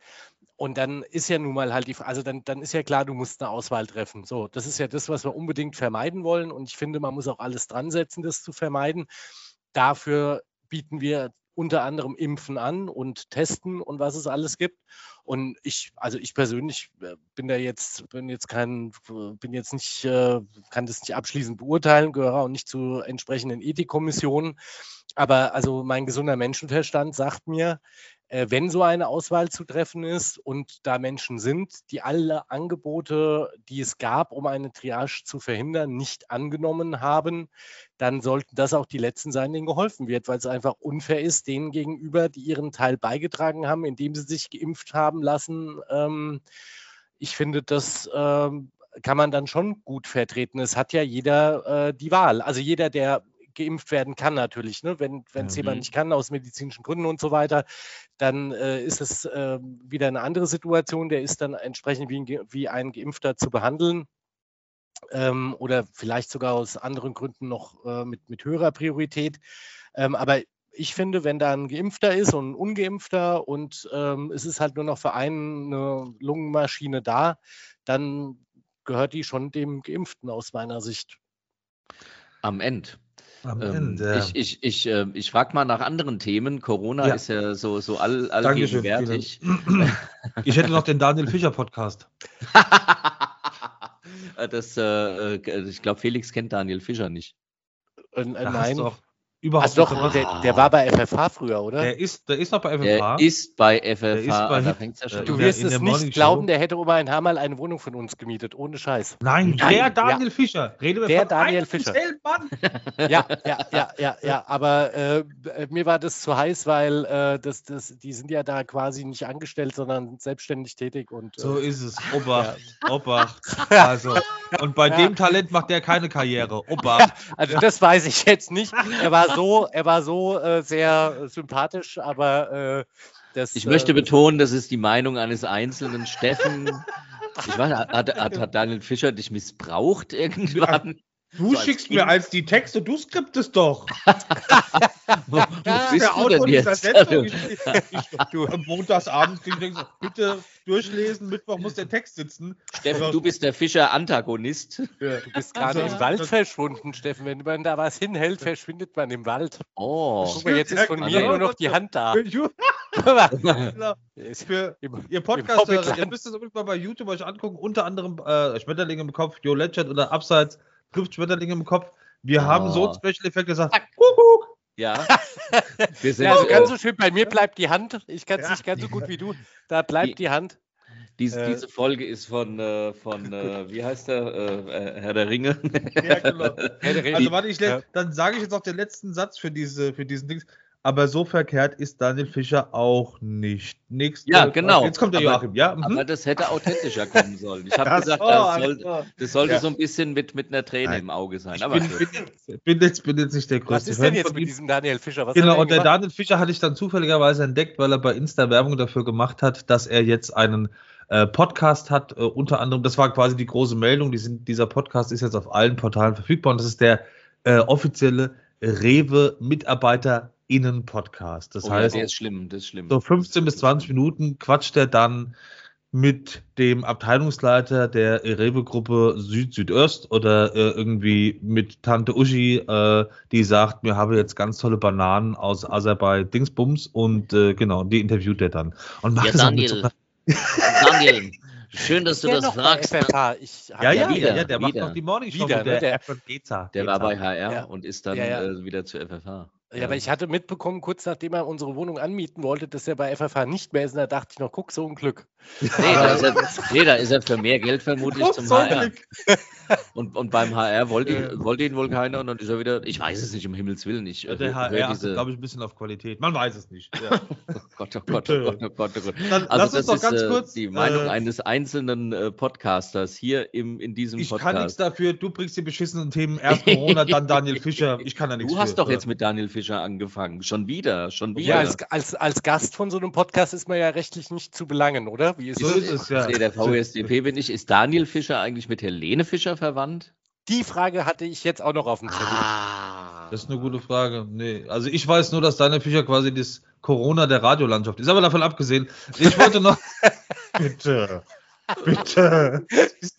und dann ist ja nun mal halt die, also dann, dann ist ja klar, du musst eine Auswahl treffen. So, das ist ja das, was wir unbedingt vermeiden wollen. Und ich finde, man muss auch alles dran setzen, das zu vermeiden. Dafür bieten wir unter anderem Impfen an und Testen und was es alles gibt. Und ich, also ich persönlich äh, bin da jetzt, bin jetzt kein, bin jetzt nicht, äh, kann das nicht abschließend beurteilen, gehöre auch nicht zu entsprechenden Ethikkommissionen. Aber also mein gesunder Menschenverstand sagt mir, wenn so eine Auswahl zu treffen ist und da Menschen sind, die alle Angebote, die es gab, um eine Triage zu verhindern, nicht angenommen haben, dann sollten das auch die Letzten sein, denen geholfen wird, weil es einfach unfair ist, denen gegenüber, die ihren Teil beigetragen haben, indem sie sich geimpft haben lassen. Ähm, ich finde, das ähm, kann man dann schon gut vertreten. Es hat ja jeder äh, die Wahl. Also jeder, der geimpft werden kann natürlich. Ne? Wenn es mhm. jemand nicht kann, aus medizinischen Gründen und so weiter, dann äh, ist es äh, wieder eine andere Situation. Der ist dann entsprechend wie ein, wie ein Geimpfter zu behandeln. Ähm, oder vielleicht sogar aus anderen Gründen noch äh, mit, mit höherer Priorität. Ähm, aber ich finde, wenn da ein Geimpfter ist und ein Ungeimpfter und ähm, es ist halt nur noch für einen eine Lungenmaschine da, dann gehört die schon dem Geimpften aus meiner Sicht. Am Ende. Am ähm, Ende. Ich, ich, ich, äh, ich frage mal nach anderen Themen. Corona ja. ist ja so, so all, allgegenwärtig. ich hätte noch den Daniel Fischer Podcast. das, äh, äh ich glaube, Felix kennt Daniel Fischer nicht. Äh, nein. Doch. Überhaupt also doch, der, der, war bei FFH früher, oder? Der ist, der ist noch bei FFH. Der ist bei FFH. Ist bei da fängt's ja schon du wirst es nicht glauben, der hätte Ober ein Hamal eine Wohnung von uns gemietet, ohne Scheiß. Nein, Nein der Daniel ja. Fischer. Rede wir der Daniel Fischer. ja, ja, ja, ja, ja. Aber äh, mir war das zu heiß, weil äh, das, das, die sind ja da quasi nicht angestellt, sondern selbstständig tätig. Und, äh, so ist es. Obacht, ja. Obacht. Also, und bei dem Talent macht der keine Karriere. Obacht. Also das weiß ich jetzt nicht. Er war so, er war so äh, sehr sympathisch, aber äh, das. Ich möchte äh, betonen, das ist die Meinung eines einzelnen Steffen. Ich weiß, hat, hat, hat Daniel Fischer dich missbraucht irgendwann? Du so schickst mir als die Texte, du skriptest doch. wo, wo bist du denn jetzt? Ich, du, am Montagsabend bitte durchlesen, Mittwoch muss der Text sitzen. Steffen, du bist der Fischer-Antagonist. Ja. Du bist gerade im Wald verschwunden, Steffen. Wenn man da was hinhält, verschwindet man im Wald. Oh. Guck mal, jetzt ist von mir nur noch die Hand da. Für ihr Podcast, ihr müsst es unbedingt mal bei YouTube euch angucken, unter anderem äh, Schmetterlinge im Kopf, Joe Legend oder Abseits trifft Schmetterlinge im Kopf. Wir oh. haben so ein Special Effekt gesagt. Kuckuck. Ja. Wir sind ja, also ganz so schön. Bei mir bleibt die Hand. Ich kann es ja. nicht ganz so gut wie du. Da bleibt die, die Hand. Diese, äh, diese, Folge ist von, äh, von äh, wie heißt der? Äh, Herr der Ringe. Ja, genau. also warte, ich, dann sage ich jetzt auch den letzten Satz für, diese, für diesen Ding. Aber so verkehrt ist Daniel Fischer auch nicht. Nächste ja, genau. Jetzt kommt der aber, Joachim, ja. Mhm. Aber das hätte authentischer kommen sollen. Ich habe gesagt, das, soll, das sollte ja. so ein bisschen mit, mit einer Träne Nein. im Auge sein. Ich aber bin, bin, bin, jetzt, bin jetzt nicht der größte Was ist denn jetzt mit diesem Daniel Fischer? Was genau, und der Daniel Fischer hatte ich dann zufälligerweise entdeckt, weil er bei Insta Werbung dafür gemacht hat, dass er jetzt einen äh, Podcast hat. Äh, unter anderem, das war quasi die große Meldung. Die sind, dieser Podcast ist jetzt auf allen Portalen verfügbar und das ist der äh, offizielle Rewe-Mitarbeiter Innen-Podcast. Das oh, heißt, ja, der ist schlimm, das ist schlimm. So 15 bis 20 Minuten quatscht er dann mit dem Abteilungsleiter der Rewe-Gruppe Süd-Südöst oder äh, irgendwie mit Tante Uschi, äh, die sagt, mir habe jetzt ganz tolle Bananen aus Aserbaidschan Dingsbums und äh, genau, die interviewt er dann. Und macht ja, Daniel, so Daniel, schön, dass du das fragst. Ich ja, ja, wieder, ja, der wieder. macht noch die Morning Show wieder, der, der, der, der war bei HR ja. und ist dann ja, äh, wieder zu FFH. Ja, aber ich hatte mitbekommen, kurz nachdem er unsere Wohnung anmieten wollte, dass er bei FFH nicht mehr ist. Und da dachte ich noch, guck, so ein Glück. Nee, da ist er, nee, da ist er für mehr Geld vermutlich zum so HR. Und, und beim HR wollte ihn, wollte ihn wohl keiner und dann ist er wieder, ich weiß es nicht, um Himmels Willen nicht. Ja, der HR achtet, glaube ich, ein bisschen auf Qualität. Man weiß es nicht. Ja. oh Gott, oh Gott, oh Gott, oh Gott, oh Gott. Dann, also das ist äh, kurz, die Meinung äh, eines einzelnen äh, Podcasters hier im, in diesem ich Podcast. Ich kann nichts dafür, du bringst die beschissenen Themen, erst Corona, dann Daniel Fischer. Ich kann da nichts Du hast für, doch jetzt mit Daniel Fischer angefangen. Schon wieder, schon wieder. Ja, als, als, als Gast von so einem Podcast ist man ja rechtlich nicht zu belangen, oder? Wie ist so ist es, ja. Nee, der VSDP bin ich. Ist Daniel Fischer eigentlich mit Helene Fischer verwandt? Die Frage hatte ich jetzt auch noch auf dem Zettel. Ah, das ist eine gute Frage. Nee, also ich weiß nur, dass Daniel Fischer quasi das Corona der Radiolandschaft ist. Aber davon abgesehen, ich wollte noch. bitte. Bitte.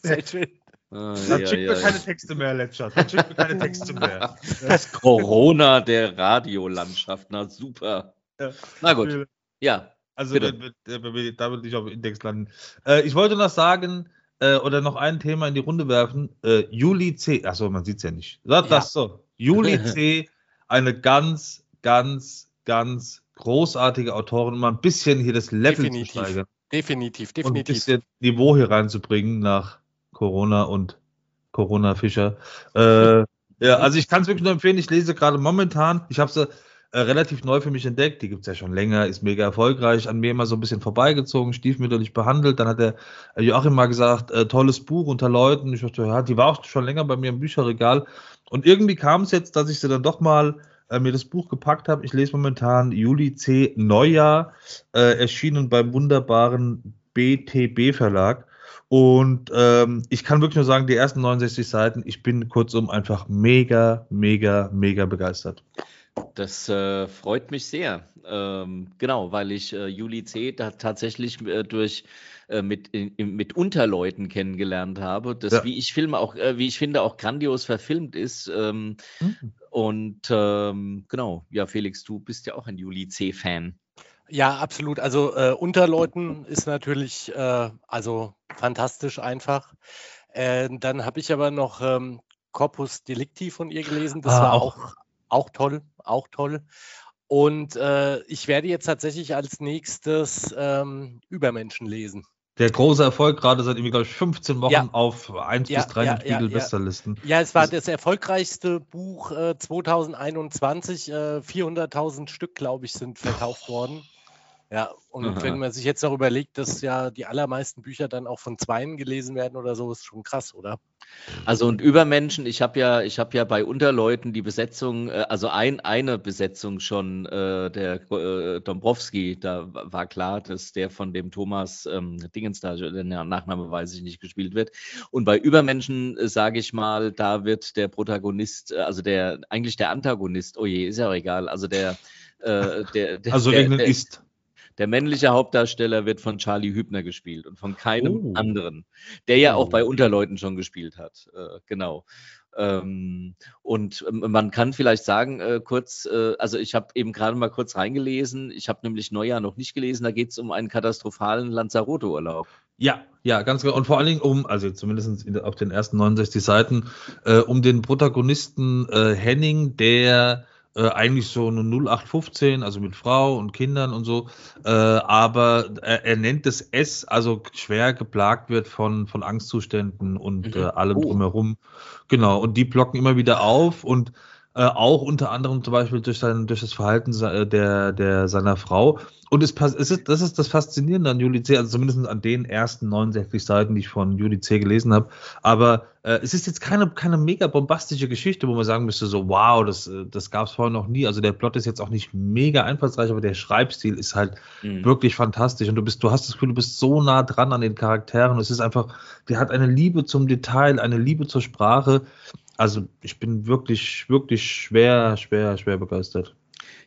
Sehr schön. Ah, Dann ja, schickt ja, mir keine Texte mehr, Ledger. Dann schickt mir keine Texte mehr. Das Corona der Radiolandschaft. Na super. Ja. Na gut. Ja. Also, da will ich auf dem Index landen. Äh, ich wollte noch sagen, äh, oder noch ein Thema in die Runde werfen. Äh, Juli C. Achso, man sieht es ja nicht. Sag das so. Juli C. Eine ganz, ganz, ganz großartige Autorin, um mal ein bisschen hier das Level definitiv, zu steigern. Definitiv, definitiv. Und ein bisschen Niveau hier reinzubringen nach Corona und Corona-Fischer. Äh, ja, also ich kann es wirklich nur empfehlen. Ich lese gerade momentan, ich habe sie äh, relativ neu für mich entdeckt. Die gibt es ja schon länger, ist mega erfolgreich, an mir immer so ein bisschen vorbeigezogen, stiefmütterlich behandelt. Dann hat der Joachim mal gesagt, äh, tolles Buch unter Leuten. Ich dachte, ja, die war auch schon länger bei mir im Bücherregal. Und irgendwie kam es jetzt, dass ich sie dann doch mal äh, mir das Buch gepackt habe. Ich lese momentan Juli C. Neujahr, äh, erschienen beim wunderbaren BTB Verlag. Und ähm, ich kann wirklich nur sagen, die ersten 69 Seiten, ich bin kurzum einfach mega, mega, mega begeistert. Das äh, freut mich sehr. Ähm, genau, weil ich äh, Juli C. tatsächlich äh, durch äh, mit, in, mit Unterleuten kennengelernt habe, das, ja. wie ich Filme auch, äh, wie ich finde, auch grandios verfilmt ist. Ähm, mhm. Und ähm, genau, ja, Felix, du bist ja auch ein Juli C-Fan. Ja, absolut. Also äh, Unterleuten ist natürlich äh, also fantastisch einfach. Äh, dann habe ich aber noch ähm, Corpus Delicti von ihr gelesen. Das ah, war auch, auch, auch toll, auch toll. Und äh, ich werde jetzt tatsächlich als nächstes ähm, Übermenschen lesen. Der große Erfolg, gerade seit, glaube ich, 15 Wochen ja. auf 1 ja, bis 3 ja, Spiegel ja, Besterlisten. Ja, es war das, das erfolgreichste Buch äh, 2021. Äh, 400.000 Stück, glaube ich, sind verkauft worden. Ja, und Aha. wenn man sich jetzt noch überlegt, dass ja die allermeisten Bücher dann auch von Zweien gelesen werden oder so, ist schon krass, oder? Also und Übermenschen, ich habe ja, ich habe ja bei Unterleuten die Besetzung, äh, also ein, eine Besetzung schon, äh, der äh, Dombrowski, da war klar, dass der von dem Thomas ähm, Dingens da, der Nachname weiß ich nicht, gespielt wird. Und bei Übermenschen äh, sage ich mal, da wird der Protagonist, äh, also der, eigentlich der Antagonist, oh je, ist ja auch egal, also der, äh, der, der also der, der, ist. Der männliche Hauptdarsteller wird von Charlie Hübner gespielt und von keinem oh. anderen, der ja auch oh. bei Unterleuten schon gespielt hat. Äh, genau. Ähm, und ähm, man kann vielleicht sagen, äh, kurz, äh, also ich habe eben gerade mal kurz reingelesen, ich habe nämlich Neujahr noch nicht gelesen, da geht es um einen katastrophalen Lanzarote-Urlaub. Ja, ja, ganz genau. Und vor allen Dingen um, also zumindest auf den ersten 69 Seiten, äh, um den Protagonisten äh, Henning, der äh, eigentlich so eine 0815, also mit Frau und Kindern und so, äh, aber er, er, nennt es S, also schwer geplagt wird von, von Angstzuständen und mhm. äh, allem oh. drumherum. Genau, und die blocken immer wieder auf und äh, auch unter anderem zum Beispiel durch, sein, durch das Verhalten der, der seiner Frau. Und es, es ist, das ist das Faszinierende an Juli C., also zumindest an den ersten 69 Seiten, die ich von Juli C. gelesen habe. Aber äh, es ist jetzt keine, keine mega bombastische Geschichte, wo man sagen müsste, so, wow, das, äh, das gab es vorher noch nie. Also der Plot ist jetzt auch nicht mega einfallsreich, aber der Schreibstil ist halt mhm. wirklich fantastisch. Und du bist, du hast das Gefühl, du bist so nah dran an den Charakteren. Es ist einfach, der hat eine Liebe zum Detail, eine Liebe zur Sprache. Also ich bin wirklich, wirklich schwer, schwer, schwer begeistert.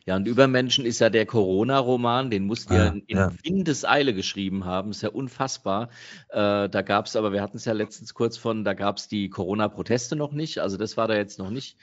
Ja, und Übermenschen ist ja der Corona-Roman, den musst ihr ja, in, in ja. Windeseile geschrieben haben, ist ja unfassbar. Äh, da gab es aber, wir hatten es ja letztens kurz von, da gab es die Corona-Proteste noch nicht, also das war da jetzt noch nicht.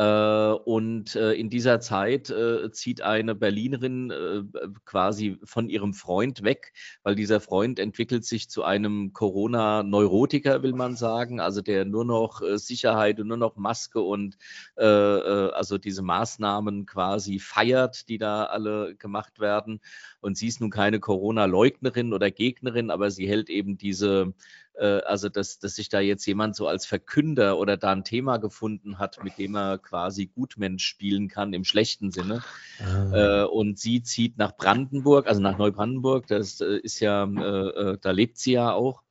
Äh, und äh, in dieser Zeit äh, zieht eine Berlinerin quasi von ihrem Freund weg, weil dieser Freund entwickelt sich zu einem Corona-Neurotiker, will man sagen, also der nur noch Sicherheit und nur noch Maske und also diese Maßnahmen quasi feiert, die da alle gemacht werden. Und sie ist nun keine Corona-Leugnerin oder Gegnerin, aber sie hält eben diese äh, also dass, dass sich da jetzt jemand so als Verkünder oder da ein Thema gefunden hat, mit dem er quasi Gutmensch spielen kann im schlechten Sinne. Ah. Äh, und sie zieht nach Brandenburg, also nach Neubrandenburg, das äh, ist ja, äh, äh, da lebt sie ja auch.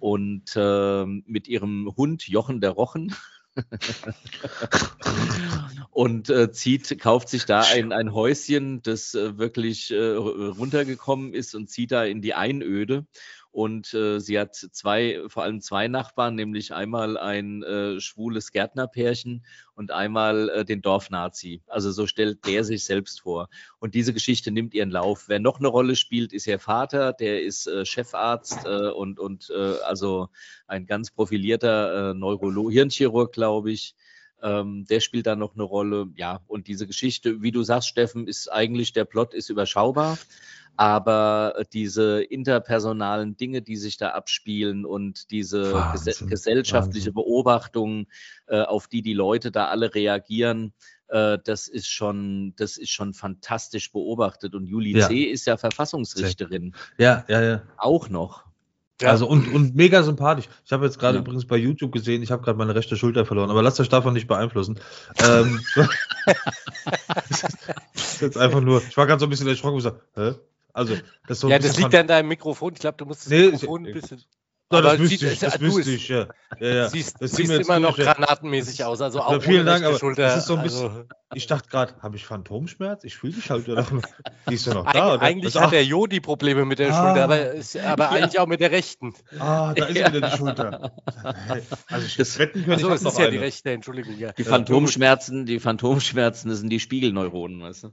Und äh, mit ihrem Hund Jochen der Rochen. und äh, zieht, kauft sich da ein, ein Häuschen, das äh, wirklich äh, runtergekommen ist und zieht da in die Einöde und äh, sie hat zwei, vor allem zwei Nachbarn, nämlich einmal ein äh, schwules Gärtnerpärchen und einmal äh, den Dorfnazi. Also so stellt der sich selbst vor. Und diese Geschichte nimmt ihren Lauf. Wer noch eine Rolle spielt, ist ihr Vater, der ist äh, Chefarzt äh, und, und äh, also ein ganz profilierter äh, Neurolog, Hirnchirurg, glaube ich. Ähm, der spielt da noch eine Rolle. Ja, und diese Geschichte, wie du sagst, Steffen, ist eigentlich, der Plot ist überschaubar aber diese interpersonalen Dinge, die sich da abspielen und diese Wahnsinn, gesellschaftliche Wahnsinn. Beobachtung, äh, auf die die Leute da alle reagieren, äh, das ist schon, das ist schon fantastisch beobachtet. Und Julie ja. C. ist ja Verfassungsrichterin. Ja, ja, ja. Auch noch. Ja. Also und, und mega sympathisch. Ich habe jetzt gerade ja. übrigens bei YouTube gesehen, ich habe gerade meine rechte Schulter verloren, aber lasst euch davon nicht beeinflussen. ähm, jetzt einfach nur, ich war gerade so ein bisschen erschrocken und gesagt, hä? Also, das so ja, das liegt ja an deinem Mikrofon. Ich glaube, du musst das nee, Mikrofon ein bisschen. No, das wüsste ich, das wüsste ich, ja. ja, ja. Siehst, das siehst immer noch granatenmäßig aus, also auch ja, Vielen Dank, aber Schulter, das ist so ein bisschen, also. ich dachte gerade, habe ich Phantomschmerz? Ich fühle mich halt noch, die ist ja noch da, oder? Eigentlich hat der Jodi Probleme mit der ah, Schulter, aber, aber eigentlich auch mit der rechten. Ah, da ist wieder die Schulter. Also ich das, wetten können, also, ich das ist ja eine. die rechte, Entschuldigung. Ja. Die Phantomschmerzen, die Phantomschmerzen, das sind die Spiegelneuronen, weißt du?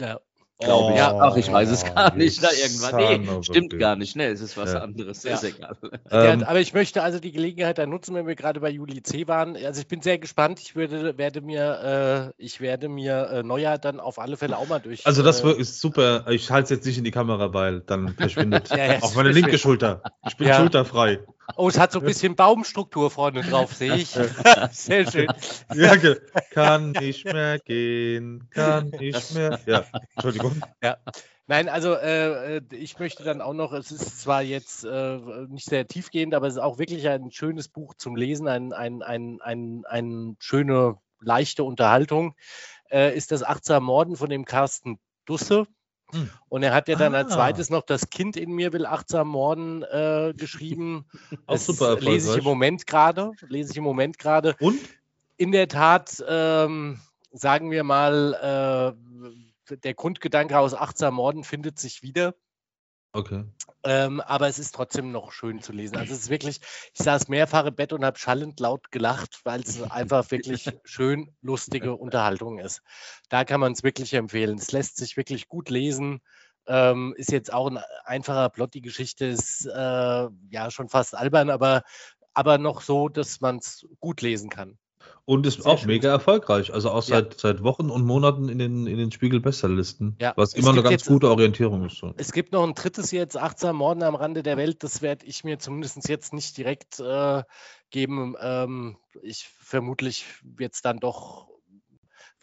Ja, glaube ich. Ja, ach, ich weiß es gar nicht. Da irgendwann. Nee, stimmt gar nicht. Ne, es ist was ja. anderes. Ja. Ist egal. Ähm, ja, aber ich möchte also die Gelegenheit da nutzen, wenn wir gerade bei Juli C waren. Also ich bin sehr gespannt. Ich würde, werde mir, äh, ich werde mir äh, Neujahr dann auf alle Fälle auch mal durch. Also das äh, ist super. Ich halte es jetzt nicht in die Kamera, weil dann verschwindet auch meine linke Schulter. Ich bin schulterfrei. Oh, es hat so ein bisschen Baumstruktur vorne drauf, sehe ich. Sehr schön. Ja, kann nicht mehr gehen, kann nicht mehr. Ja, Entschuldigung. Ja. Nein, also äh, ich möchte dann auch noch, es ist zwar jetzt äh, nicht sehr tiefgehend, aber es ist auch wirklich ein schönes Buch zum Lesen, ein, ein, ein, ein, ein schöne, leichte Unterhaltung. Äh, ist das Achtsam Morden von dem Carsten Dusse. Hm. Und er hat ja dann ah. als zweites noch das Kind in mir will achtsam morden äh, geschrieben. Auch das super lese ich im Moment gerade. Lese ich im Moment gerade. Und? In der Tat, ähm, sagen wir mal, äh, der Grundgedanke aus achtsam morden findet sich wieder. Okay. Ähm, aber es ist trotzdem noch schön zu lesen. Also es ist wirklich, ich saß mehrfach im Bett und habe schallend laut gelacht, weil es einfach wirklich schön lustige Unterhaltung ist. Da kann man es wirklich empfehlen. Es lässt sich wirklich gut lesen. Ähm, ist jetzt auch ein einfacher Plot. Die Geschichte ist äh, ja schon fast albern, aber, aber noch so, dass man es gut lesen kann. Und ist Sehr auch mega erfolgreich. Also auch ja. seit, seit Wochen und Monaten in den, in den Spiegel-Bestsellerlisten. Ja. Was immer eine ganz jetzt, gute Orientierung ist. So. Es gibt noch ein drittes jetzt, achtsam Morden am Rande der Welt. Das werde ich mir zumindest jetzt nicht direkt äh, geben. Ähm, ich vermutlich wird es dann doch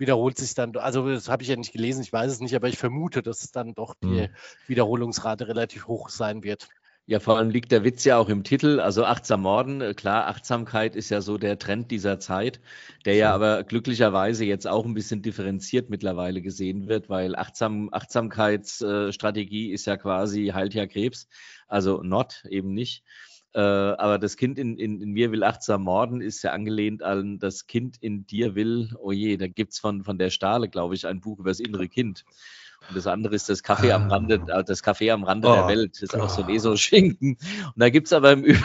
wiederholt sich dann, also das habe ich ja nicht gelesen, ich weiß es nicht, aber ich vermute, dass dann doch die hm. Wiederholungsrate relativ hoch sein wird. Ja, vor allem liegt der Witz ja auch im Titel, also achtsam Morden. Äh, klar, Achtsamkeit ist ja so der Trend dieser Zeit, der ja aber glücklicherweise jetzt auch ein bisschen differenziert mittlerweile gesehen wird, weil Achtsam, Achtsamkeitsstrategie ist ja quasi heilt ja Krebs, also not eben nicht. Äh, aber das Kind in, in, in mir will achtsam morden ist ja angelehnt an das Kind in dir will, oh je, da gibt es von, von der Stahle, glaube ich, ein Buch über das innere Kind. Und das andere ist das Kaffee am Rande, ah. äh, das Kaffee am Rande oh, der Welt. Das ist auch so ein ESO-Schinken. Und da gibt es aber im,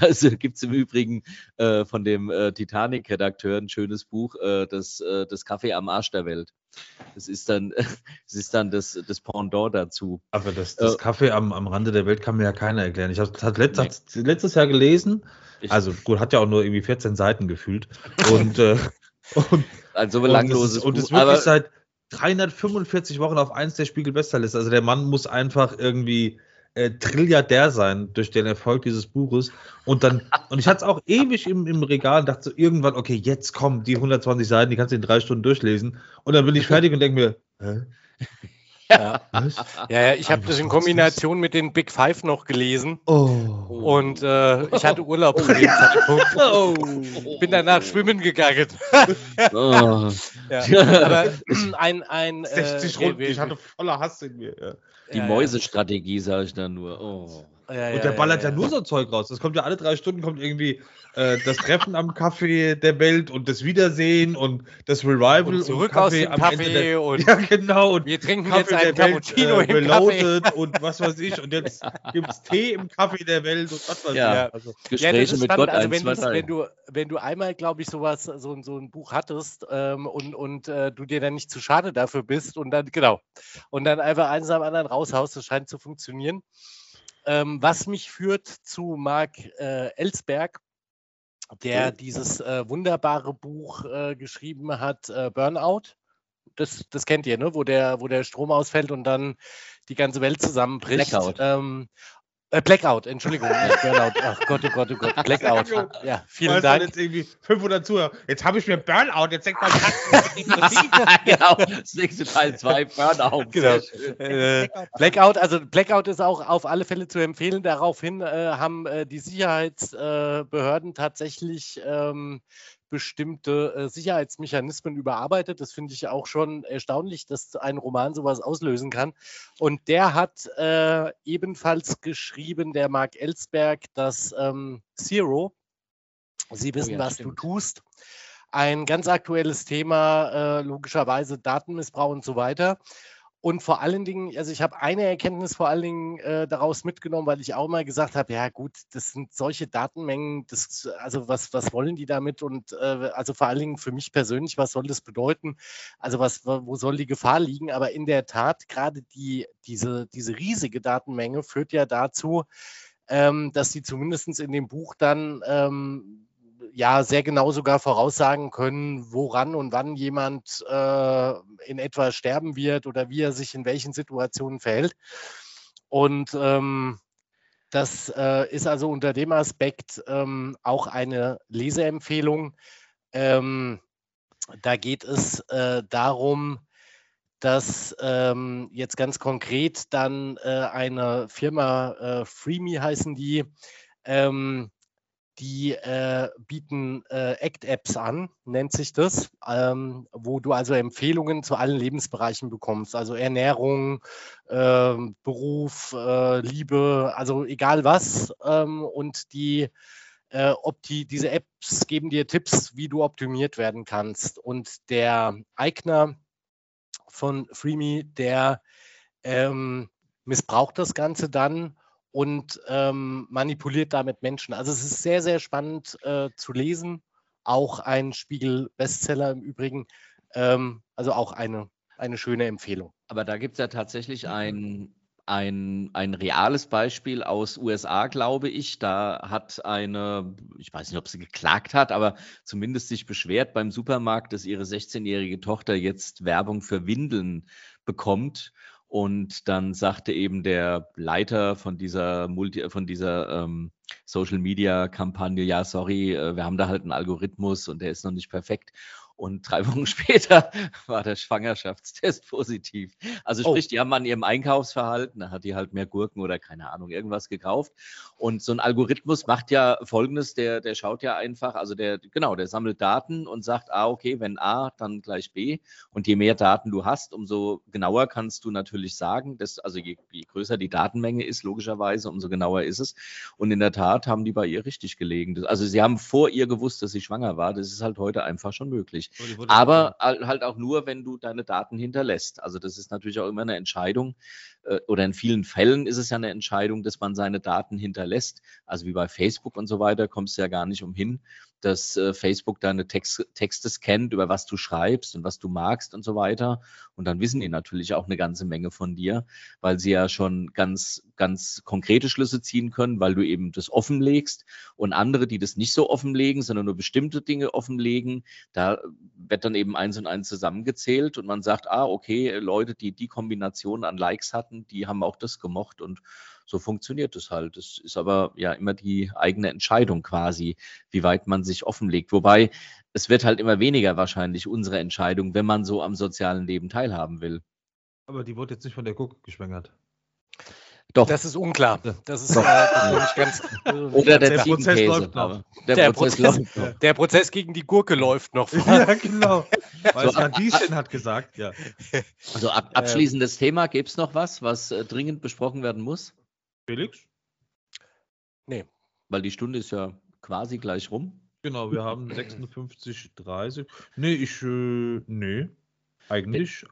also gibt's im Übrigen äh, von dem äh, Titanic-Redakteur ein schönes Buch, äh, das, äh, das Kaffee am Arsch der Welt. Das ist dann, das, ist dann das, das Pendant dazu. Aber das, das äh, Kaffee am, am Rande der Welt kann mir ja keiner erklären. Ich habe es letzt, nee. letztes Jahr gelesen. Also gut, hat ja auch nur irgendwie 14 Seiten gefühlt. Und, und ein so belangloses und es, Buch. Und es wirklich seit 345 Wochen auf eins der Spiegel-Bestsellerliste. Also der Mann muss einfach irgendwie äh, Trilliardär sein durch den Erfolg dieses Buches. Und dann, und ich hatte es auch ewig im, im Regal und dachte so irgendwann, okay, jetzt kommen die 120 Seiten, die kannst du in drei Stunden durchlesen. Und dann bin ich fertig und denke mir, hä? Ja, ja, ich habe das in Kombination mit den Big Five noch gelesen. Oh. Und äh, ich hatte Urlaub zu dem Zeitpunkt. Oh. Bin danach schwimmen gegangen. oh. ja, aber ein, ein 60 äh, Runden, ich hatte voller Hass in mir. Ja. Die Mäusestrategie, sage ich dann nur. Oh. Ja, und der ballert ja, ja, nur so Zeug raus. Das kommt ja alle drei Stunden, kommt irgendwie äh, das Treffen am Kaffee der Welt und das Wiedersehen und das Revival und zurück und Kaffee aus dem Kaffee der, und ja genau und wir trinken Kaffee jetzt einen Cappuccino Welt, äh, Reloaded und was weiß ich und jetzt gibt es Tee im Kaffee der Welt und was weiß ja. ich. Also, Gespräche mit Gott also wenn, wenn, du, wenn du einmal, glaube ich, sowas, so, so ein Buch hattest ähm, und, und äh, du dir dann nicht zu schade dafür bist und dann, genau, und dann einfach eins am anderen raushaust, das scheint zu funktionieren. Ähm, was mich führt zu Marc äh, Ellsberg, der dieses äh, wunderbare Buch äh, geschrieben hat, äh, Burnout. Das, das kennt ihr, ne? wo, der, wo der Strom ausfällt und dann die ganze Welt zusammenbricht. Blackout. Ähm, äh, Blackout, Entschldung. Burnout. Ach Gott, oh Gott, oh Gott. Blackout. Ja, vielen Dank. Jetzt irgendwie 500 Zuhörer. Jetzt habe ich mir Burnout. Jetzt denkt man, genau. Das nächste Teil 2, Burnout. Genau. Äh, Blackout, also Blackout ist auch auf alle Fälle zu empfehlen. Daraufhin äh, haben äh, die Sicherheitsbehörden tatsächlich ähm, bestimmte äh, Sicherheitsmechanismen überarbeitet. Das finde ich auch schon erstaunlich, dass ein Roman sowas auslösen kann. Und der hat äh, ebenfalls geschrieben, der Mark Ellsberg, das ähm, Zero. Sie wissen, oh ja, was stimmt. du tust. Ein ganz aktuelles Thema, äh, logischerweise Datenmissbrauch und so weiter. Und vor allen Dingen, also ich habe eine Erkenntnis vor allen Dingen äh, daraus mitgenommen, weil ich auch mal gesagt habe, ja gut, das sind solche Datenmengen, das, also was, was wollen die damit? Und äh, also vor allen Dingen für mich persönlich, was soll das bedeuten? Also was, wo soll die Gefahr liegen? Aber in der Tat, gerade die, diese, diese riesige Datenmenge führt ja dazu, ähm, dass sie zumindest in dem Buch dann ähm, ja sehr genau sogar voraussagen können, woran und wann jemand äh, in etwa sterben wird oder wie er sich in welchen Situationen verhält. Und ähm, das äh, ist also unter dem Aspekt ähm, auch eine Leseempfehlung. Ähm, da geht es äh, darum, dass ähm, jetzt ganz konkret dann äh, eine Firma, äh, Freeme heißen die, ähm, die äh, bieten äh, Act-Apps an, nennt sich das, ähm, wo du also Empfehlungen zu allen Lebensbereichen bekommst, also Ernährung, äh, Beruf, Liebe, also egal was. Ähm, und die, äh, ob die, diese Apps geben dir Tipps, wie du optimiert werden kannst. Und der Eigner von Freeme, der ähm, missbraucht das Ganze dann und ähm, manipuliert damit Menschen. Also es ist sehr, sehr spannend äh, zu lesen. Auch ein Spiegel-Bestseller im Übrigen. Ähm, also auch eine, eine schöne Empfehlung. Aber da gibt es ja tatsächlich ein, ein, ein reales Beispiel aus USA, glaube ich. Da hat eine, ich weiß nicht, ob sie geklagt hat, aber zumindest sich beschwert beim Supermarkt, dass ihre 16-jährige Tochter jetzt Werbung für Windeln bekommt. Und dann sagte eben der Leiter von dieser Multi, von dieser ähm, Social Media Kampagne, ja, sorry, äh, wir haben da halt einen Algorithmus und der ist noch nicht perfekt. Und drei Wochen später war der Schwangerschaftstest positiv. Also oh. sprich, oh. die haben an ihrem Einkaufsverhalten, da hat die halt mehr Gurken oder keine Ahnung, irgendwas gekauft. Und so ein Algorithmus macht ja folgendes, der, der schaut ja einfach, also der, genau, der sammelt Daten und sagt, ah, okay, wenn A, dann gleich B. Und je mehr Daten du hast, umso genauer kannst du natürlich sagen, dass, also je, je größer die Datenmenge ist, logischerweise, umso genauer ist es. Und in der Tat haben die bei ihr richtig gelegen. Also sie haben vor ihr gewusst, dass sie schwanger war. Das ist halt heute einfach schon möglich möglich. Aber halt auch nur, wenn du deine Daten hinterlässt. Also das ist natürlich auch immer eine Entscheidung oder in vielen Fällen ist es ja eine Entscheidung, dass man seine Daten hinterlässt. Also wie bei Facebook und so weiter kommst du ja gar nicht umhin, dass äh, Facebook deine Text, Texte scannt, über was du schreibst und was du magst und so weiter. Und dann wissen die natürlich auch eine ganze Menge von dir, weil sie ja schon ganz, ganz konkrete Schlüsse ziehen können, weil du eben das offenlegst. Und andere, die das nicht so offenlegen, sondern nur bestimmte Dinge offenlegen, da wird dann eben eins und eins zusammengezählt und man sagt, ah, okay, Leute, die die Kombination an Likes hatten, die haben auch das gemocht und so funktioniert es halt. Es ist aber ja immer die eigene Entscheidung quasi, wie weit man sich offenlegt. Wobei es wird halt immer weniger wahrscheinlich unsere Entscheidung, wenn man so am sozialen Leben teilhaben will. Aber die wurde jetzt nicht von der Guck geschwängert. Doch. Das ist unklar. Das ist äh, nicht ganz. Oder der, der Prozess läuft noch. Der, der, Prozess, Prozess läuft der, Prozess, gegen die Gurke läuft noch. ja, genau. Weil so, Radieschen hat gesagt, ja. Also ab, abschließendes Thema, gäbe es noch was, was äh, dringend besprochen werden muss? Felix? Nee. Weil die Stunde ist ja quasi gleich rum. Genau, wir haben 56,30. Nee, ich, äh, nee, eigentlich.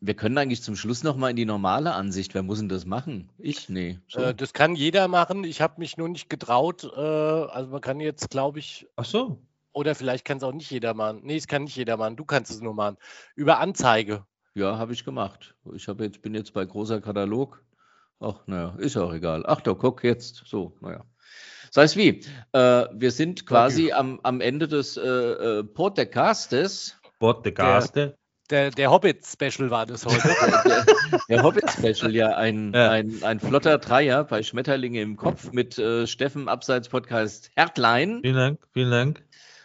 Wir, können eigentlich zum Schluss nochmal in die normale Ansicht. Wer muss denn das machen? Ich? Nee. So. Äh, das kann jeder machen. Ich habe mich nur nicht getraut. Äh, also man kann jetzt, glaube ich. Ach so. Oder vielleicht kann es auch nicht jeder machen. Nee, es kann nicht jeder machen. Du kannst es nur machen. Über Anzeige. Ja, habe ich gemacht. Ich jetzt, bin jetzt bei großer Katalog. Ach, naja, ist auch egal. Ach, da guck jetzt. So, naja. Sei es wie. Äh, wir sind quasi am, am Ende des äh, äh Podcastes. Podcaste. Der, der Hobbit-Special war das heute. der, der Hobbit-Special, ja ein, ja. Ein, ein flotter Dreier bei Schmetterlinge im Kopf mit äh, Steffen Abseits Podcast Hertlein. Vielen Dank, vielen Dank.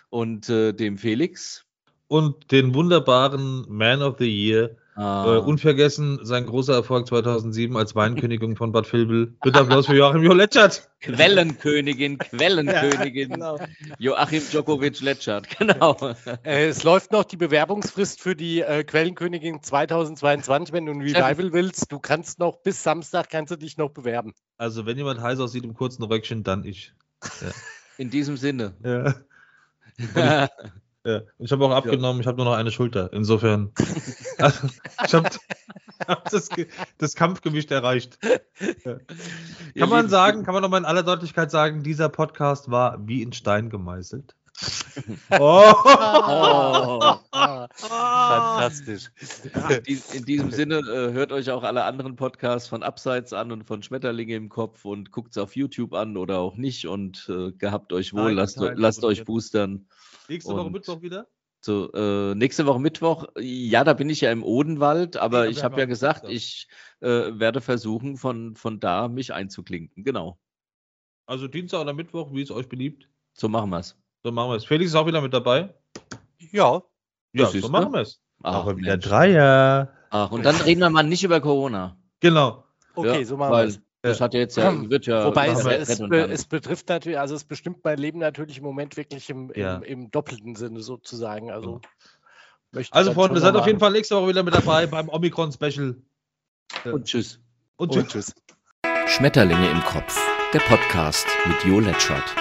Und äh, dem Felix. Und den wunderbaren Man of the Year, Ah. Äh, unvergessen sein großer Erfolg 2007 als Weinkönigin von Bad Vilbel. Bitte Applaus für Joachim Jo Letschert. Quellenkönigin, Quellenkönigin. Ja, genau. Joachim Djokovic Letschert, genau. Äh, es läuft noch die Bewerbungsfrist für die äh, Quellenkönigin 2022, wenn du ein Revival willst. Du kannst noch bis Samstag kannst du dich noch bewerben. Also wenn jemand heiß aussieht im kurzen Röckchen, dann ich. Ja. In diesem Sinne. Ja. Ja, ich habe auch abgenommen, ja. ich habe nur noch eine Schulter. Insofern. also, ich habe hab das, das, Kampfgewicht erreicht. Ja. Kann man sagen, kann man nochmal in aller Deutlichkeit sagen, dieser Podcast war wie in Stein gemeißelt? Oh. oh. Fantastisch. In diesem Sinne, äh, hört euch auch alle anderen Podcasts von Abseits an und von Schmetterlinge im Kopf und guckt es auf YouTube an oder auch nicht und äh, gehabt euch wohl, Nein, lasst, lasst euch boostern. Nächste Woche Mittwoch wieder? So, äh, nächste Woche Mittwoch, ja, da bin ich ja im Odenwald, aber ja, ich habe ja gesagt, ich äh, werde versuchen, von, von da mich einzuklinken. Genau. Also Dienstag oder Mittwoch, wie es euch beliebt. So machen wir es. So machen wir es. Felix ist auch wieder mit dabei. Ja. Ja, so machen wir es. Aber wieder Dreier. Ach, und dann reden wir mal nicht über Corona. Genau. Okay, ja, so machen wir es. Das hat jetzt ja, wird ja. Wobei es, es, es, betrifft natürlich, also es bestimmt mein Leben natürlich im Moment wirklich im, im, im doppelten Sinne sozusagen. Also, also Freunde, seid auf jeden Fall nächste Woche wieder mit dabei beim Omikron-Special. Und tschüss. Und tschüss. Und tschüss. Schmetterlinge im Kopf, der Podcast mit Jo Letschert.